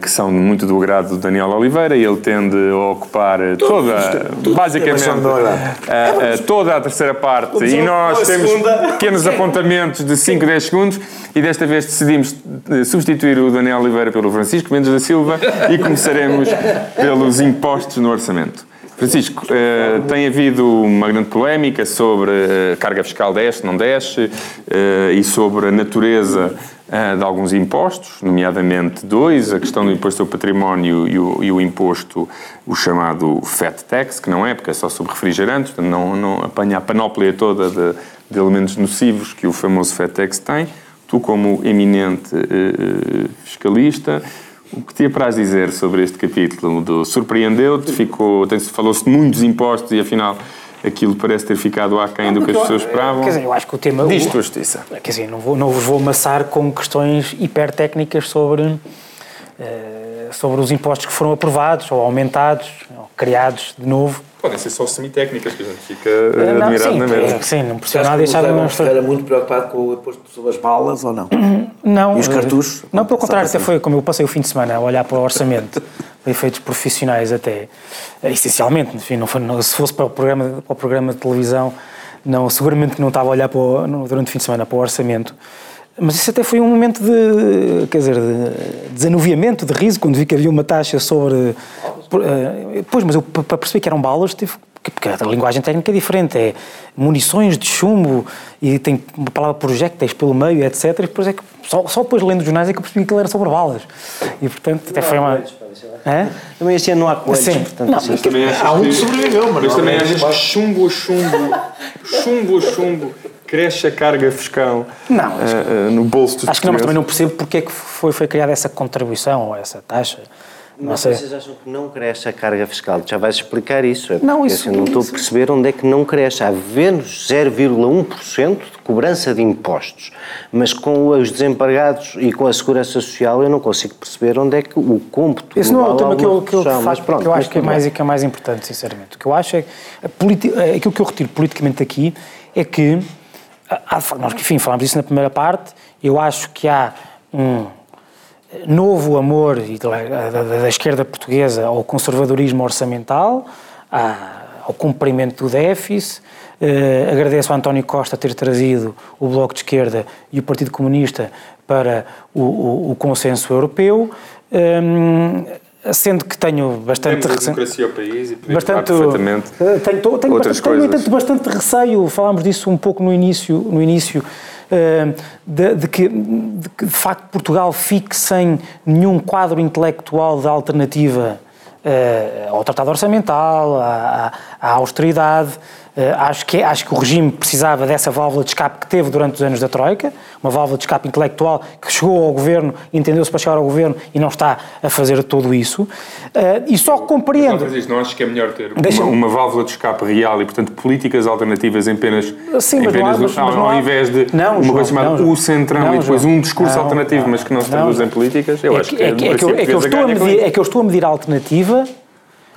que são muito do agrado do Daniel Oliveira e ele tende a ocupar eh, toda, basicamente, são do agrado. eh, eh, toda a terceira parte. E nós temos pequenos apontamentos de 5, 10 segundos e desta vez decidimos eh, substituir o Daniel Oliveira pelo Francisco Mendes da Silva e começaremos pelos impostos no orçamento. Francisco, eh, tem havido uma grande polémica sobre a carga fiscal desce, não desce, eh, e sobre a natureza uh, de alguns impostos, nomeadamente dois, a questão do imposto ao património e o, e o, imposto, o chamado FAT Tax, que não é, porque é só sobre refrigerantes, portanto não, não apanha a panóplia toda de, de elementos nocivos que o famoso FAT Tax tem. Tu, como eminente uh, fiscalista, o que te apraz dizer sobre este capítulo? Do surpreendeu-te? Ficou, falou-se de muitos impostos e afinal aquilo parece ter ficado aquém do que as pessoas esperavam. Quer dizer, eu acho que o tema. Diz tua justiça. Quer dizer, não, vou, não vos vou amassar com questões hipertécnicas sobre, uh, sobre os impostos que foram aprovados ou aumentados ou criados de novo. Podem ser só semitécnicas, que a gente fica não, admirado sim, na mesma. Sim, não precisa nada deixar de mostrar. era muito preocupado com o imposto sobre as balas ou não? <clears throat> Não. E os cartuchos? Não, pelo contrário, até foi como eu passei o fim de semana a olhar para o orçamento. <laughs> efeitos profissionais até, eh, essencialmente, enfim, não foi, não, se fosse para o, programa, para o programa de televisão, não, seguramente não estava a olhar o, durante o fim de semana para o orçamento, mas isso até foi um momento de, quer dizer, de desanuviamento, de riso, quando vi que havia uma taxa sobre... Uh, pois, mas eu, para perceber que eram balas, tive porque a linguagem técnica é diferente, é munições de chumbo e tem uma palavra projéteis pelo meio, etc. E depois é que, só, só depois lendo os jornais é que eu percebi que ele era sobre balas. E portanto, até foi uma. É? Também este ano não há coelhos, Sim. portanto, não, assim, também há um que sobreviveu, mas, mas também achas que chumbo a chumbo, chumbo a chumbo, cresce a carga fiscal não, uh, uh, no bolso dos Acho que não, mas também não percebo porque é que foi, foi criada essa contribuição ou essa taxa. Mas vocês acham que não cresce a carga fiscal? Já vais explicar isso. É não, isso, assim, não estou a perceber onde é que não cresce. Há menos 0,1% de cobrança de impostos. Mas com os desempregados e com a segurança social eu não consigo perceber onde é que o cômputo Esse não é o tema que eu, que eu, faço, pronto, que eu acho que é, mais, que é mais importante, sinceramente. O que eu acho é... é aquilo que eu retiro politicamente aqui é que... Nós, enfim, falámos disso na primeira parte. Eu acho que há um novo amor da, da, esquerda portuguesa ao conservadorismo orçamental, ao cumprimento do déficit. Uh, agradeço a António Costa ter trazido o Bloco de Esquerda e o Partido Comunista para o, o, o consenso europeu. Um, sendo que tenho bastante democracia ao país e bastante perfeitamente eh, tenho, tenho, outras bastante, coisas. tenho bastante receio falámos disso um pouco no início no início eh, de, de, que, de que, de facto, Portugal fique sem nenhum quadro intelectual de alternativa uh, ao tratado orçamental, à, à, austeridade, acho, que, acho que o regime precisava dessa válvula de escape que teve durante os anos da Troika, uma válvula de escape intelectual que chegou ao governo, entendeu-se para chegar ao governo e não está a fazer tudo isso. Uh, e só compreendo. Mas, não acho que é melhor ter uma, uma, válvula de escape real e, portanto, políticas alternativas em apenas. Sim, mas apenas não há, mas, ao, há, invés de não, uma João, coisa chamada não, o centrão não, e depois João, um discurso alternativo, mas que não se traduz em políticas, eu é acho que, é, que, é, que, eu, é, que eu estou a medir, é que eu estou a medir a alternativa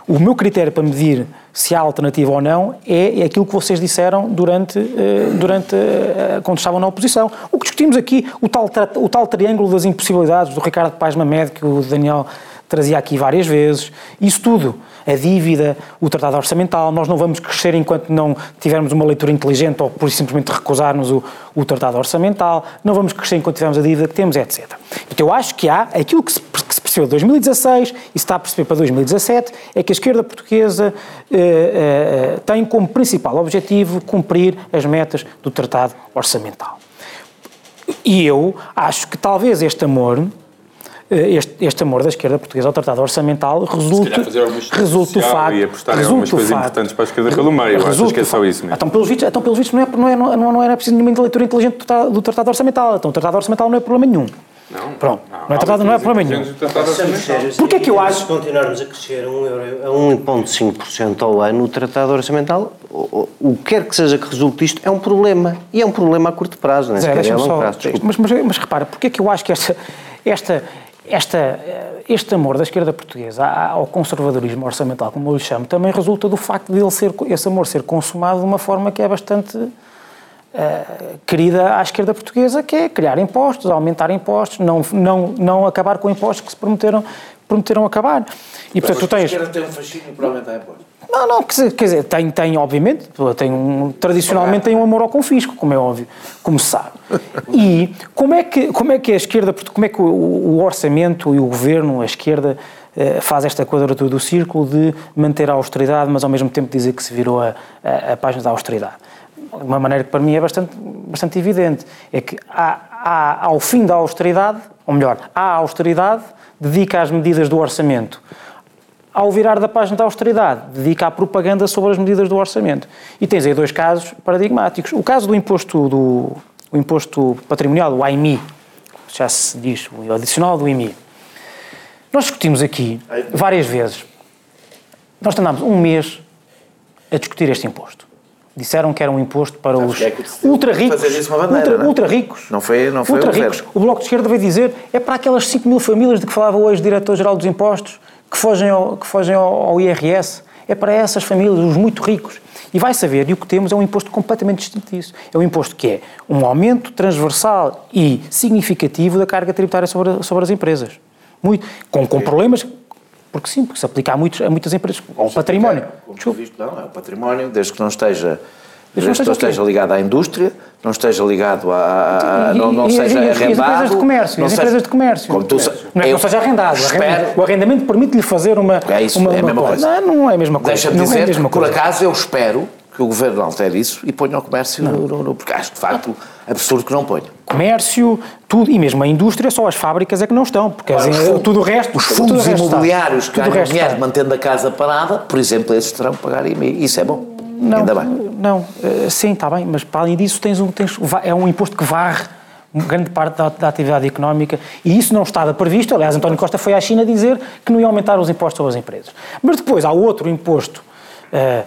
o meu critério para medir se há alternativa ou não é, é aquilo que vocês disseram durante, uh, durante uh, quando estavam na oposição. O que discutimos aqui, o tal, o tal triângulo das impossibilidades do Ricardo Paz Mamed, que o Daniel trazia aqui várias vezes, isso tudo a dívida, o tratado orçamental, nós não vamos crescer enquanto não tivermos uma leitura inteligente ou por simplesmente recusarmos o, o tratado orçamental, não vamos crescer enquanto tivermos a dívida que temos, etc. Então eu acho que há aquilo que se, que se percebeu em 2016 e se está a perceber para 2017 é que a esquerda portuguesa eh, eh, tem como principal objetivo cumprir as metas do tratado orçamental. E eu acho que talvez este amor eh, este, este amor da esquerda portuguesa ao tratado orçamental resulta, resulta do facto... E apostar em algumas coisas facto, importantes para a esquerda pelo meio, acho que é só isso mesmo. Então, pelos vistos, então, pelos vistos não, é, não, é, não, não era preciso nenhuma leitura inteligente do, do tratado orçamental. Então, o tratado orçamental não é problema nenhum. Não, Pronto, não, não, é, tratado, não é problema nenhum. Porquê é que eu acho... Se continuarmos a crescer a 1,5% ao ano, o tratado orçamental, o, o quer que seja que resulte disto, é um problema. E é um problema a curto prazo, não é? Zé, é só, prazo, mas, mas, mas repara, porquê é que eu acho que esta, esta esta, este amor da esquerda portuguesa ao conservadorismo orçamental, como eu lhe chamo, também resulta do facto de ele ser, esse amor ser consumado de uma forma que é bastante uh, querida à esquerda portuguesa, que é criar impostos, aumentar impostos, não, não, não acabar com impostos que se prometeram, prometeram acabar. E, portanto, tu tens... A esquerda tem um fascínio para aumentar impostos. Não, não, quer dizer, tem, tem obviamente, tem um, tradicionalmente tem um amor ao confisco, como é óbvio, como se sabe. E como é que, como é que a esquerda, como é que o, o orçamento e o governo, a esquerda, eh, faz esta quadratura do círculo de manter a austeridade, mas ao mesmo tempo dizer que se virou a, a, a página da austeridade? De uma maneira que para mim é bastante, bastante evidente, é que há, há, ao fim da austeridade, ou melhor, há austeridade, dedica às medidas do orçamento. Ao virar da página da austeridade, dedica à propaganda sobre as medidas do orçamento. E tens aí dois casos paradigmáticos. O caso do imposto, do, o imposto patrimonial, o AIMI, já se diz, o adicional do IMI. Nós discutimos aqui várias vezes. Nós andámos um mês a discutir este imposto. Disseram que era um imposto para Sabes os é decidiu ultra ricos. bandeira, ultra, não é? ultra ricos. Não foi- não foi ultra o ricos. O Bloco de Esquerda veio dizer é para aquelas 5 mil famílias de que falava hoje o Diretor-Geral dos Impostos que fogem, ao, que fogem ao, ao IRS. É para essas famílias, os muito ricos. E vai saber, e o que temos é um imposto completamente distinto disso. É um imposto que é um aumento transversal e significativo da carga tributária sobre, sobre as empresas. Muito, com, com problemas, porque sim, porque se aplica a, muitos, a muitas empresas, ao património. Como tu Desculpe. viste, não, é o património, desde que não esteja. Desde que não esteja ligado à indústria, não esteja ligado a. a- a- não, não e- seja e as- e as arrendado. empresas de comércio, não as seja- empresas de comércio. Como tu, Não é que não seja arrendado. o Espero, arrendamento- O arrendamento permite-lhe fazer uma. É isso, uma, é a mesma coisa. Não, não é a mesma coisa. Deixa-me é dizer que, por coisa. acaso, eu espero que o governo altere isso e ponha o comércio no, no- no- Porque acho de facto absurdo que não ponha. Comércio, tudo, e mesmo a indústria, só as fábricas é que não estão, porque as- Os fundos- tudo o resto. Os fundos está. imobiliários que ganham dinheiro está. mantendo a casa parada, por exemplo, esses terão que pagar IMI. Isso é bom. Não, Ainda bem. Não, eh, sim, está bem, mas para além disso tens um, tens, é um imposto que varre grande parte da, da atividade económica e isso não estava previsto. Aliás, António Costa foi à China dizer que não ia aumentar os impostos sobre as empresas. Mas depois há outro imposto eh,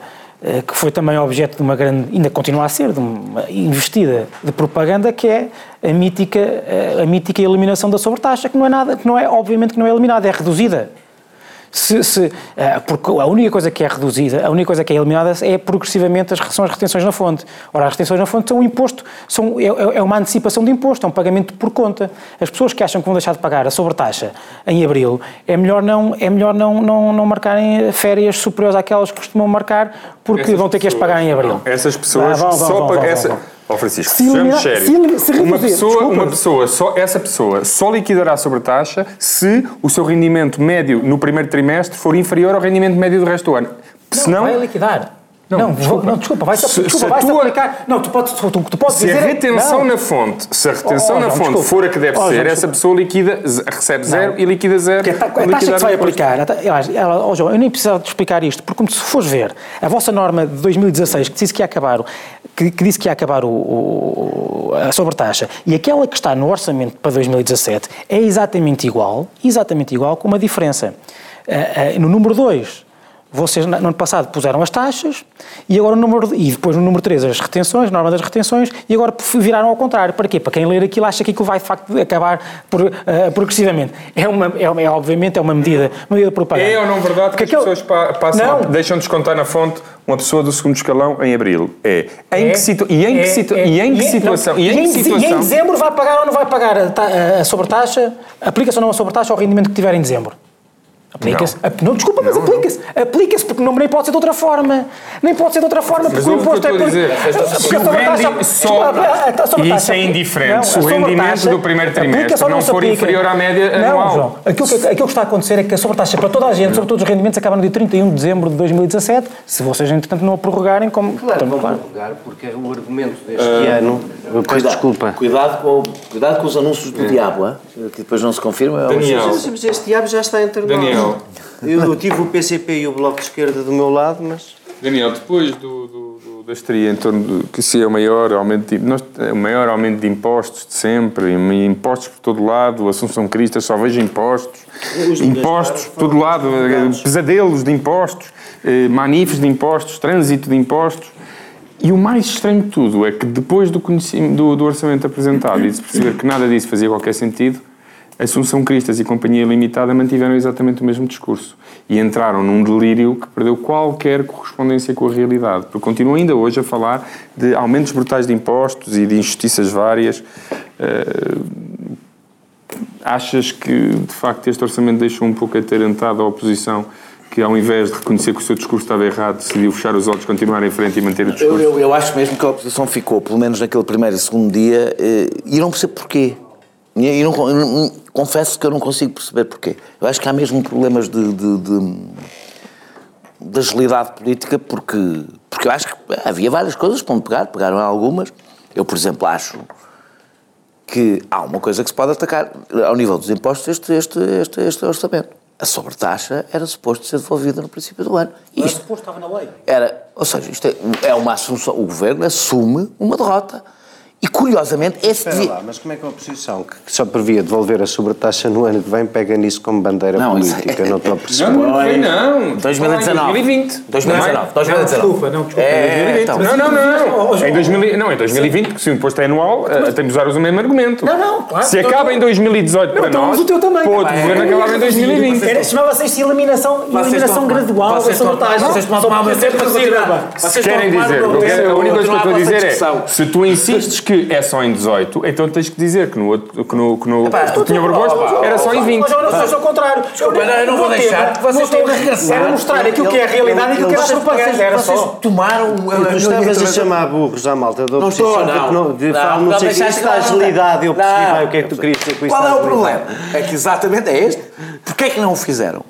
que foi também objeto de uma grande, ainda continua a ser, de uma investida de propaganda, que é a mítica, eh, a mítica eliminação da sobretaxa, que não é nada, que não é, obviamente que não é eliminada, é reduzida. Se, se, eh, porque a única coisa que é reduzida, a única coisa que é eliminada é progressivamente as, são as retenções na fonte. Ora, as retenções na fonte são um imposto, são, é, é uma antecipação de imposto, é um pagamento por conta. As pessoas que acham que vão deixar de pagar a sobretaxa em abril, é melhor não, é melhor não, não, não marcarem férias superiores àquelas que costumam marcar, porque Essas vão ter que as pessoas- pagar em abril. não, Essas pessoas Vão, vão, só vão, para vão, essa. Ó Francisco, Se sejamos eliminar- sérios. se se uma pessoa, desculpa. uma pessoa, só, essa pessoa só liquidará sobre taxa se o seu rendimento médio no primeiro trimestre for inferior ao rendimento médio do resto do ano. Não, Senão, vai liquidar. Não, Não, desculpa. não, desculpa, vai-se Se- desculpa, se vai-se tua- aplicar. Não, tu podes, tu, tu podes se dizer. a retenção não. na fonte, se a retenção Oh, na João, fonte desculpa. for a que deve Oh, João, ser, essa pessoa liquida, recebe zero e liquida zero. Porque a, ta- a taxa que se vai aplicar, ela- ó João, eu nem precisava de explicar isto, porque como se fores ver, a vossa norma de 2016, que disse que ia acabar, que, que disse que ia acabar o, o- a sobretaxa, e aquela que está no orçamento para 2017 é exatamente igual, exatamente igual, com uma diferença. Ah, ah, no número 2, vocês no ano passado puseram as taxas e agora número e depois no número 3 as retenções, norma das retenções e agora viraram ao contrário. Para quê? Para quem ler aquilo acha que aquilo vai de facto acabar por, eh, progressivamente. É uma é, uma- é, obviamente é uma medida, uma medida de propaganda. É ou não verdade que Porque as pessoas pa- passam, Não. deixam de descontar na fonte uma pessoa do segundo escalão em abril? É. Em É, que situ- e em que, é, situ- é, e em que não, situação? E em que deze- situação? e em dezembro vai pagar ou não vai pagar a, a sobretaxa? Aplica-se ou não a sobretaxa ao rendimento que tiver em dezembro? Aplica-se. Não. Não, desculpa, mas Não, aplica-se. Aplica-se porque não, nem pode ser de outra forma. Nem pode ser de outra forma porque Mas o ouve o imposto é dizer. porque Se a a- a sobretaxa- Isso é indiferente. Não, Se o rendimento do primeiro trimestre não for inferior à média não, anual. João, aquilo que, aquilo que está a acontecer é que a sobretaxa para toda a gente, sobre todos os rendimentos, acaba no dia 31 de dezembro de 2017, se vocês, entretanto, não a prorrogarem como... Claro, vão prorrogar, porque o argumento deste ano. Pois desculpa. Cuidado com, cuidado com os anúncios do diabo, que depois não se confirma. é Daniel. Mas este diabo já está entre nós. Daniel. <laughs> Eu tive o PCP e o Bloco de Esquerda do meu lado, mas. Daniel, depois do, do- do- da histeria em torno do que se é o maior aumento de, nós, é o maior aumento de impostos de sempre, impostos por todo lado, Assunção Cristas só vejo impostos, Os de impostos por todo lado, eh, pesadelos de impostos, eh, manifes de impostos, trânsito de impostos. E o mais estranho de tudo é que depois do, do, do orçamento apresentado e de se perceber que nada disso fazia qualquer sentido, Assunção Cristas e Companhia Limitada mantiveram exatamente o mesmo discurso e entraram num delírio que perdeu qualquer correspondência com a realidade, porque continuam ainda hoje a falar de aumentos brutais de impostos e de injustiças várias. Eh, achas que, de facto, este orçamento deixou um pouco atarantado a oposição que, ao invés de reconhecer que o seu discurso estava errado, decidiu fechar os olhos, continuar em frente e manter o Eu, discurso? eu, eu acho mesmo que a oposição ficou, pelo menos naquele primeiro e segundo dia, eh, e não percebo porquê. E eu não, eu não- confesso que eu não consigo perceber porquê. Eu acho que há mesmo problemas de, de, de, de agilidade política, porque, porque eu acho que havia várias coisas para onde pegar, pegaram algumas. Eu, por exemplo, acho que há uma coisa que se pode atacar ao nível dos impostos este, este, este, este orçamento. A sobretaxa era suposto ser devolvida no princípio do ano. Mas Isto depois estava na lei. era, ou seja, isto é, é uma assunção, o governo assume uma derrota. E curiosamente, esse devia- lá, mas como é que a oposição, que só previa devolver a sobretaxa no ano que vem, pega nisso como bandeira Não, política? é- Não estou a perceber. Não, não foi não. 2019. 2020. 2019. Não, 2019. desculpa, não, desculpa. É, então. Não, não, não. Em 2000, não, em 2020, porque se o imposto é anual, eh, temos de usar o mesmo argumento. Não, não, claro. Se acaba em 2018 para então nós, o teu também. Pá, é. governo acabava em 2020. Era- Chamava-se isto eliminação, eliminação gradual da sobretaxa. vocês a uma sempre. Vocês Se querem a dizer, uma a única coisa que eu estou a dizer é, se tu insistes que é só em 18, então tens que dizer que no outro, que no, que no Epá, que tinha proposto era só em 20. Mas agora faz ao contrário. Desculpa, não, eu não vou O deixar que vocês o estão a arregaçar. Era mostrar aquilo que é a realidade e aquilo que era a Vocês- propaganda. Era vocês só. tomaram... Tu estavas a chamar burros à malta da Não oposição estou, não. não, de Não, não, não sei o que, da claro, não. agilidade, eu percebi Não. bem o que é que tu querias dizer com isso. Qual é o problema? É que exatamente é este. Porquê é que não o fizeram?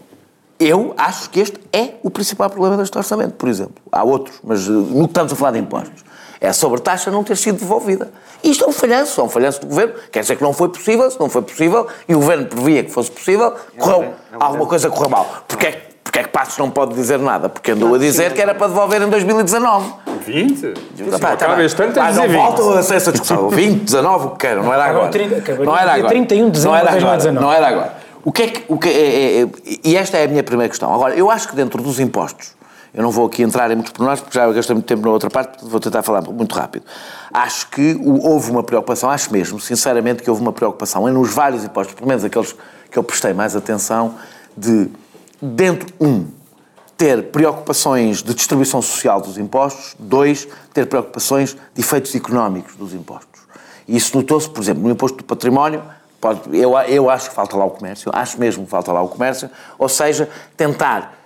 Eu acho que este é o principal problema deste orçamento, por exemplo. Há outros, mas eh, no que estamos a falar de impostos. É a sobretaxa não ter sido devolvida. Isto é um falhanço, é um falhanço do governo. Quer dizer que não foi possível, se não foi possível, e o governo previa que fosse possível, correu, alguma coisa correu mal. Porquê, é que- porquê é que Passos não pode dizer nada? Porque andou a dizer que era para devolver em 2019. 20? Tá bem, tá Acaba este ano, tens Pá, de não dizer 20. voltam a ser essa discussão. <laughs> 20, 19, o que queiram, não era agora. 30, acabaria não era agora. 31 de dezembro não era de agora. 2019. Não era agora. O que é que. O que é, é- é- e esta é a minha primeira questão. Agora, eu acho que dentro dos impostos, eu não vou aqui entrar em muitos pormenores porque já gastei muito tempo na outra parte, vou tentar falar muito rápido. Acho que houve uma preocupação, acho mesmo, sinceramente, que houve uma preocupação nos vários impostos, pelo menos aqueles que eu prestei mais atenção, de dentro, um, ter preocupações de distribuição social dos impostos, dois, ter preocupações de efeitos económicos dos impostos. E isso notou-se, por exemplo, no imposto do património, pode, eu, eu acho que falta lá o comércio, acho mesmo que falta lá o comércio, ou seja, tentar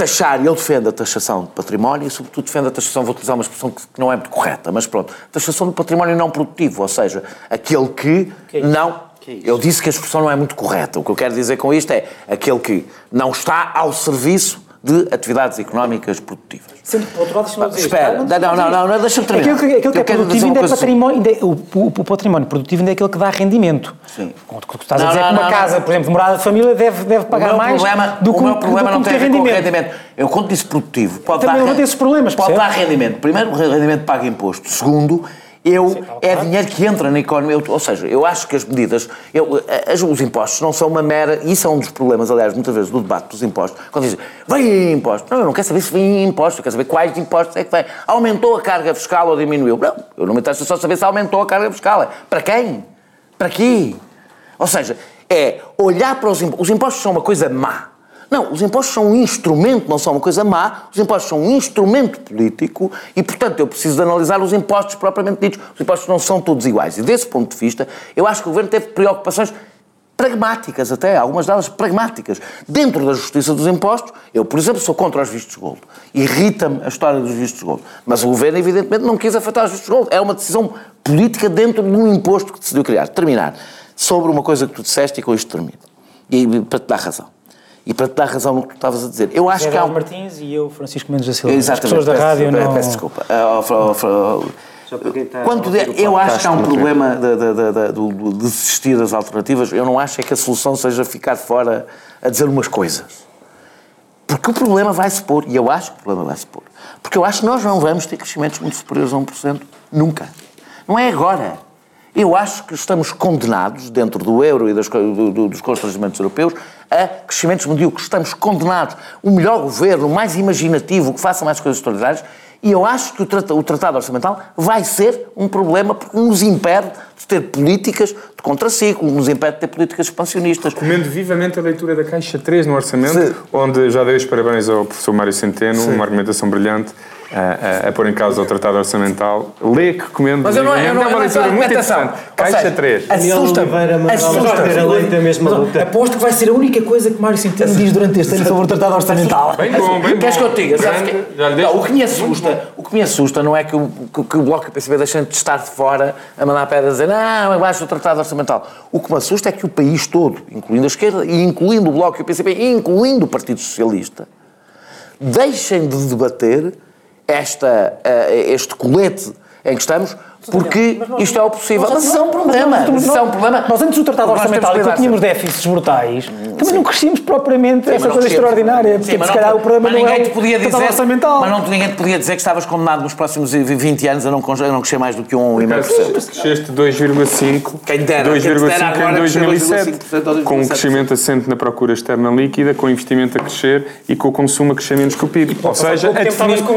taxar, ele defende a taxação de património e, sobretudo, defende a taxação, vou utilizar uma expressão que que não é muito correta, mas pronto, taxação do património não produtivo, ou seja, aquele que, não. Eu disse que a expressão não é muito correta. O que eu quero dizer com isto é aquele que não está ao serviço de atividades económicas produtivas. Sendo que, por outro lado, deixa-me dizer isto. Espera, não, não, não, não, deixa-me terminar. Aquilo que, aquilo que é produtivo dizer ainda é património. ainda é- o, o- o património produtivo ainda é aquele que dá rendimento. Sim. Quando tu estás Não, a dizer não, que uma não, casa, por exemplo, de morada de família, deve, deve O pagar mais problema, do que o meu problema que não tem a o rendimento. rendimento. Eu, quando disse produtivo, pode Também dar, levanto esses problemas, Pode percebe? dar rendimento. Primeiro, o rendimento paga imposto. Segundo, eu, é dinheiro que entra na economia. Eu- Ou seja, eu acho que as medidas, eu, as- os impostos não são uma mera. Isso é um dos problemas, aliás, muitas vezes, do debate dos impostos. Quando dizem, vem impostos. Não, eu não quero saber se vem impostos, eu quero saber quais impostos é que vem. Aumentou a carga fiscal ou diminuiu? Não, eu não me interessa só saber se aumentou a carga fiscal. É para quem? Para quê? Ou seja, é olhar para os impostos. Os impostos são uma coisa má. Não, os impostos são um instrumento, não são uma coisa má. Os impostos são um instrumento político e, portanto, eu preciso de analisar os impostos propriamente ditos. Os impostos não são todos iguais. E, desse ponto de vista, eu acho que o Governo teve preocupações pragmáticas até, algumas delas pragmáticas. Dentro da justiça dos impostos, eu, por exemplo, sou contra os vistos de gold. Irrita-me a história dos vistos de gold. Mas o Governo, evidentemente, não quis afetar os vistos de gold. É uma decisão política dentro de um imposto que decidiu criar. Terminar. Sobre uma coisa que tu disseste e com isto termino. E para te dar razão. E para te dar razão no que tu estavas a dizer. Eu acho José que há um... Martins e eu, Francisco Mendes da Silva. As Exatamente. pessoas da peço, rádio peço, não... peço desculpa. Quem está Quando eu acho que há um problema de, de, desistir das alternativas, eu não acho é que a solução seja ficar de fora a dizer umas coisas. Porque o problema vai se pôr, e eu acho que o problema vai se pôr. Porque eu acho que nós não vamos ter crescimentos muito superiores a 1%. Nunca. Não é agora. Eu acho que estamos condenados, dentro do euro e das do- do- dos constrangimentos europeus, a crescimentos medíocres. Estamos condenados. O melhor governo, o mais imaginativo, que faça mais coisas extraordinárias. E eu acho que o, trata- o Tratado Orçamental vai ser um problema porque nos impede de ter políticas de contraciclo, nos impede de ter políticas expansionistas. Recomendo vivamente a leitura da Caixa 3 no Orçamento, Sim. onde já dei os parabéns ao professor Mário Centeno, uma argumentação brilhante a, a- a pôr em causa o Tratado Orçamental. Lê que recomendo Mas eu não, eu não, é uma leitura muito argumentação. interessante. Caixa seja, 3. Assusta-me. Oliveira, mas Assusta-me. Oliveira Leite, a mesma Mas, luta. Aposto que vai ser a única coisa que Mário Centeno diz durante este ano sobre o Tratado Orçamental. Bem bom, bem bom. Queres que eu te diga? O, que me assusta, o que me assusta não é que o, que, o Bloco e o PCB deixem de estar de fora a mandar pedras a dizer não, abaixo do Tratado Orçamental. O que me assusta é que o país todo, incluindo a esquerda e incluindo o Bloco e o PCB, e incluindo o Partido Socialista, deixem de debater esta, eh, este colete em que estamos porque isto é o possível. Mas isso é um problema. Nós- Isso é um problema. Nós antes do Tratado Orçamental, cuidar tínhamos déficits brutais, também não crescimos propriamente Sim, essa coisa extraordinária. Mas se calhar o problema não é ninguém o te podia dizer, Orçamental. Mas não, ninguém te podia dizer que estavas condenado nos próximos 20 anos a não, a não crescer mais do que um 1,5%. Cresceste 2,5 Quem dera, quem 2,5 dera agora em crescer 2007, 2,5% ao com um 2007. crescimento assente na procura externa líquida, com o investimento a crescer e com o consumo a crescer menos que o PIB. Ou seja, a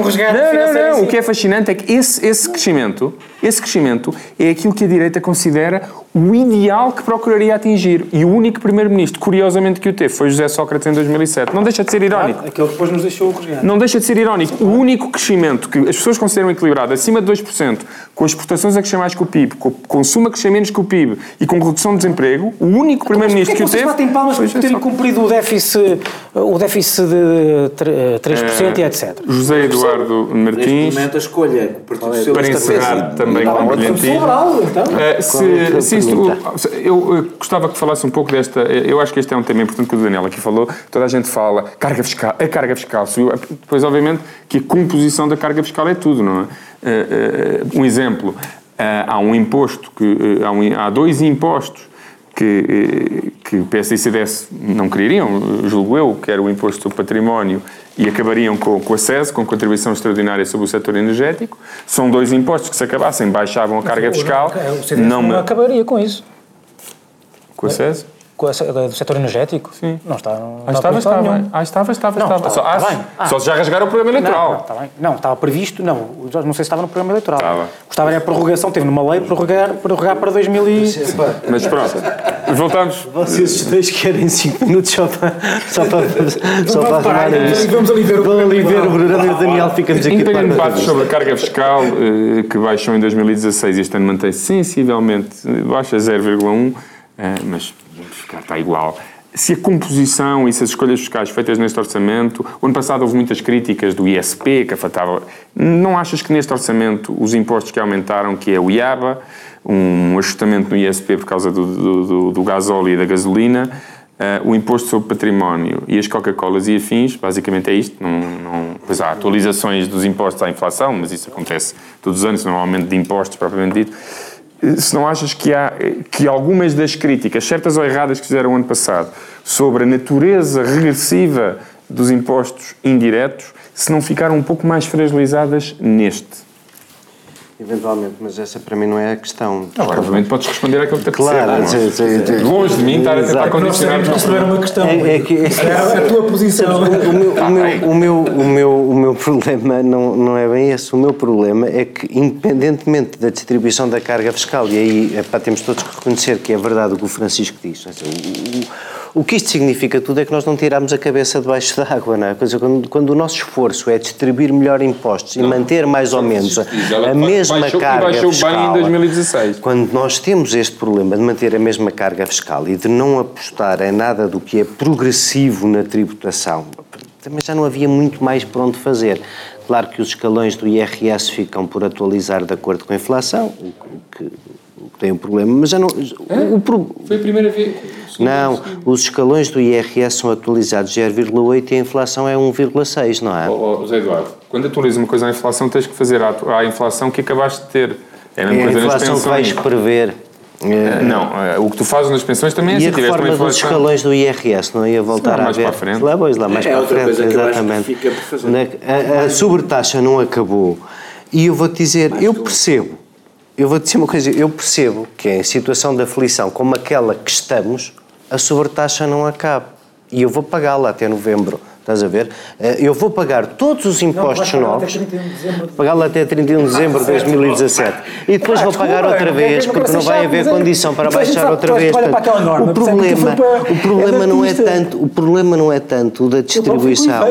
resgate Não, não, não. O que é fascinante é que esse, esse crescimento, esse crescimento é aquilo que a direita considera o ideal que procuraria atingir. E o único primeiro-ministro, curiosamente, que o teve foi José Sócrates em 2007. Não deixa de ser irónico. Aquele que depois nos deixou o. Não deixa de ser irónico. O único crescimento que as pessoas consideram equilibrado, acima de 2%, com as exportações a crescer mais que o PIB, com o consumo a crescer menos que o PIB e com redução de desemprego, o único primeiro-ministro que o que teve. batem palmas por terem cumprido o déficit, o déficit de tre- 3% e etc. José Eduardo Martins, a escolha que o Partido para encerrar também com outra brilhantismo. Sobral, então. Eh, se, outra se isto- se- eu, eh, gostava que falasse um pouco desta. Eu acho que este é um tema importante que o Daniel aqui falou. Toda a gente fala carga fiscal, a carga fiscal subiu. Depois, obviamente, que a composição da carga fiscal é tudo, não é? Eh, eh, um exemplo: eh, há um imposto que há, um- há dois impostos que, que o PS e CDS não queriam, julgo eu, que era o imposto sobre património e acabariam com, com a SES, com contribuição extraordinária sobre o setor energético. São dois impostos que, se acabassem, baixavam a carga fiscal. O CDS não, me- acabaria com isso. Com a SES? Com a, do setor energético? Sim. Não está. Não Ah, estava, estava. nenhum. Ah, estava, estava, Não, estava. estava, Só, está ah, bem. Ah. só se já rasgaram o programa Não, eleitoral. não, está bem. Não, estava previsto, não, não sei se estava no programa eleitoral. Estava. Gostava era a prorrogação, teve numa lei prorrogar, prorrogar para 2000 e... Mas pronto, voltamos. Vocês dois querem 5 minutos só para, só para, só para parar, arrumarem isso. vamos ali ver o Vamos ali ver o e Daniel ficamos aqui para debates sobre a carga fiscal, eh, que baixou em 2016 e este ano mantém sensivelmente baixa 0,1, eh, mas está igual. Se a composição e se as escolhas fiscais feitas neste orçamento, o ano passado houve muitas críticas do ISP, que afetava. Não achas que neste orçamento os impostos que aumentaram, que é o IABA, um ajustamento no ISP por causa do, do, do, do gasóleo e da gasolina, eh, o imposto sobre património e as Coca-Colas e afins, basicamente é isto. Não, não, pois há atualizações dos impostos à inflação, mas isso acontece todos os anos, não há aumento de impostos propriamente dito. Se não achas que há que algumas das críticas, certas ou erradas, que fizeram ano passado sobre a natureza regressiva dos impostos indiretos, se não ficaram um pouco mais fragilizadas neste? Eventualmente, mas essa para mim não é a questão. Agora, obviamente, podes responder àquilo que te Claro, apetecer, sim, sim, sim. não é? Longe de mim estar a tentar Exato. condicionar isto era uma questão. É, é que, é a tua posição. O meu, o, meu, o, meu, o, meu, o meu problema não, não é bem esse. O meu problema é que, independentemente da distribuição da carga fiscal, e aí epá, temos todos que reconhecer que é verdade o que o Francisco diz. Dizer, O, o, que isto significa tudo é que nós não tiramos a cabeça debaixo d'água. Não é? Quer dizer, quando, quando o nosso esforço é distribuir melhor impostos e manter mais ou menos a, a mesma baixou, carga baixou fiscal. bem em 2016. Quando nós temos este problema de manter a mesma carga fiscal e de não apostar em nada do que é progressivo na tributação, também já não havia muito mais por onde fazer. Claro que os escalões do IRS ficam por atualizar de acordo com a inflação, o que tem um problema, mas já não. O, pro- Foi a primeira vez. não, os escalões do IRS são atualizados 0,8 e a inflação é 1,6, não é? Oh, oh, José Eduardo, quando atualiza uma coisa à inflação, tens que fazer à, à inflação que acabaste de ter. É a mesma É a inflação que vais prever. É, Não, eh, o que tu fazes nas pensões também é E se a tiveste uma reforma dos inflação. escalões do IRS, não ia voltar Lá a mais ver? para a frente. Lá, pois, lá mais É para a outra frente, exatamente. fica por fazer. Na- a, a sobretaxa não acabou. E eu vou-te dizer, eu percebo, eu vou-te dizer uma coisa, eu percebo que em situação de aflição como aquela que estamos, a sobretaxa não acaba. E eu vou pagá-la até novembro. Estás a ver? Eh, Eu vou pagar todos os impostos até novos. 31 de dezembro. Pagá-la até 31 de dezembro de 2017. E depois Ah, vou desculpa, pagar outra não vez, porque não vai haver é- condição para baixar outra vez. norma, o problema, para- o problema é não é tanto, o problema não é tanto da distribuição.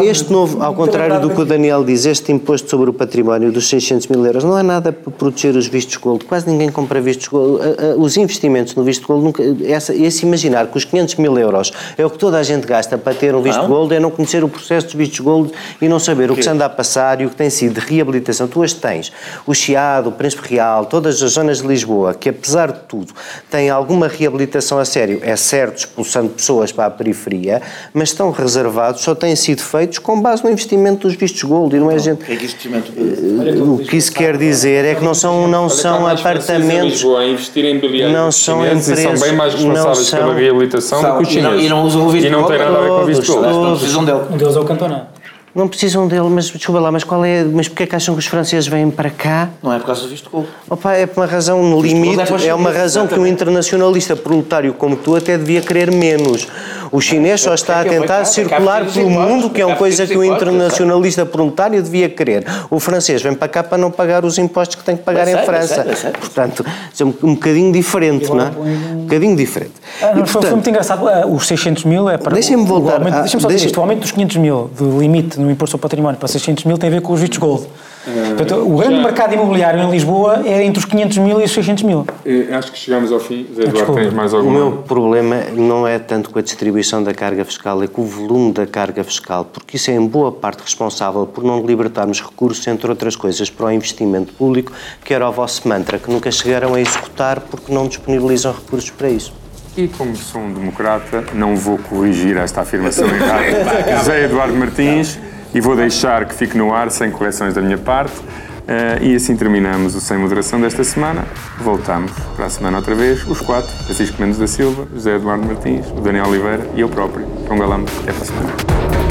O-. Este novo, ao contrário do que o Daniel diz, este imposto sobre o património dos 600 mil euros não é nada para proteger os vistos gold. Quase ninguém compra vistos gold. A- a- Os investimentos no visto gold nunca, esse imaginar que os 500 mil euros é o que toda a gente gasta para ter um visto Não, gold gold, é não conhecer o processo dos vistos gold e não saber o que se anda a passar e o que tem sido de reabilitação. Tu hoje tens. O Chiado, o Príncipe Real, todas as zonas de Lisboa, que apesar de tudo têm alguma reabilitação a sério, é certo, expulsando pessoas para a periferia, mas estão reservados, só têm sido feitos com base no investimento dos vistos gold e não é gente... O que é que investimento... O que isso quer dizer é que não são, não são apartamentos... a investir em biliário Não são chineses. e são empresas- bem mais não responsáveis pela reabilitação São, do que os e não- chineses. e não usam o visto E não tem nada a ver com o visto Todos, gold. Não precisam dele. Um deles é o Cantona. Não precisam dele, mas desculpa lá, mas qual é, mas porquê é que acham que os franceses vêm para cá? Não é por causa do visto gold. Opa, é por uma razão no limite, é é uma razão que um internacionalista proletário como tu até devia querer menos. O chinês só está a tentar circular pelo mundo, que é uma coisa que o internacionalista proletário devia querer. O francês vem para cá para não pagar os impostos que tem que pagar em França. Portanto, é um, bocadinho diferente, não é? Um bocadinho diferente. Ah, foi, muito engraçado. Ah, Os 600 mil é para. Deixem-me o- voltar deixem-me só dizer isto. O aumento dos 500 mil do limite no imposto ao património para 600 mil tem a ver com os vistos gold. Portanto, o grande já- mercado imobiliário em Lisboa é entre os 500 mil e os 600 mil. Eh, Acho que chegamos ao fim. Zé Eduardo, tens mais O alguma? meu problema não é tanto com a distribuição da carga fiscal, é com o volume da carga fiscal, porque isso é em boa parte responsável por não libertarmos recursos, entre outras coisas, para o investimento público, que era o vosso mantra, que nunca chegaram a executar porque não disponibilizam recursos para isso. E como sou um democrata, não vou corrigir esta afirmação errada. <laughs> José Eduardo Martins, e vou deixar que fique no ar, sem correções da minha parte. Eh, e assim terminamos o Sem Moderação desta semana. Voltamos para a semana outra vez, os quatro: Francisco Mendes da Silva, José Eduardo Martins, Daniel Oliveira e eu próprio, João Galamba. Até para a semana.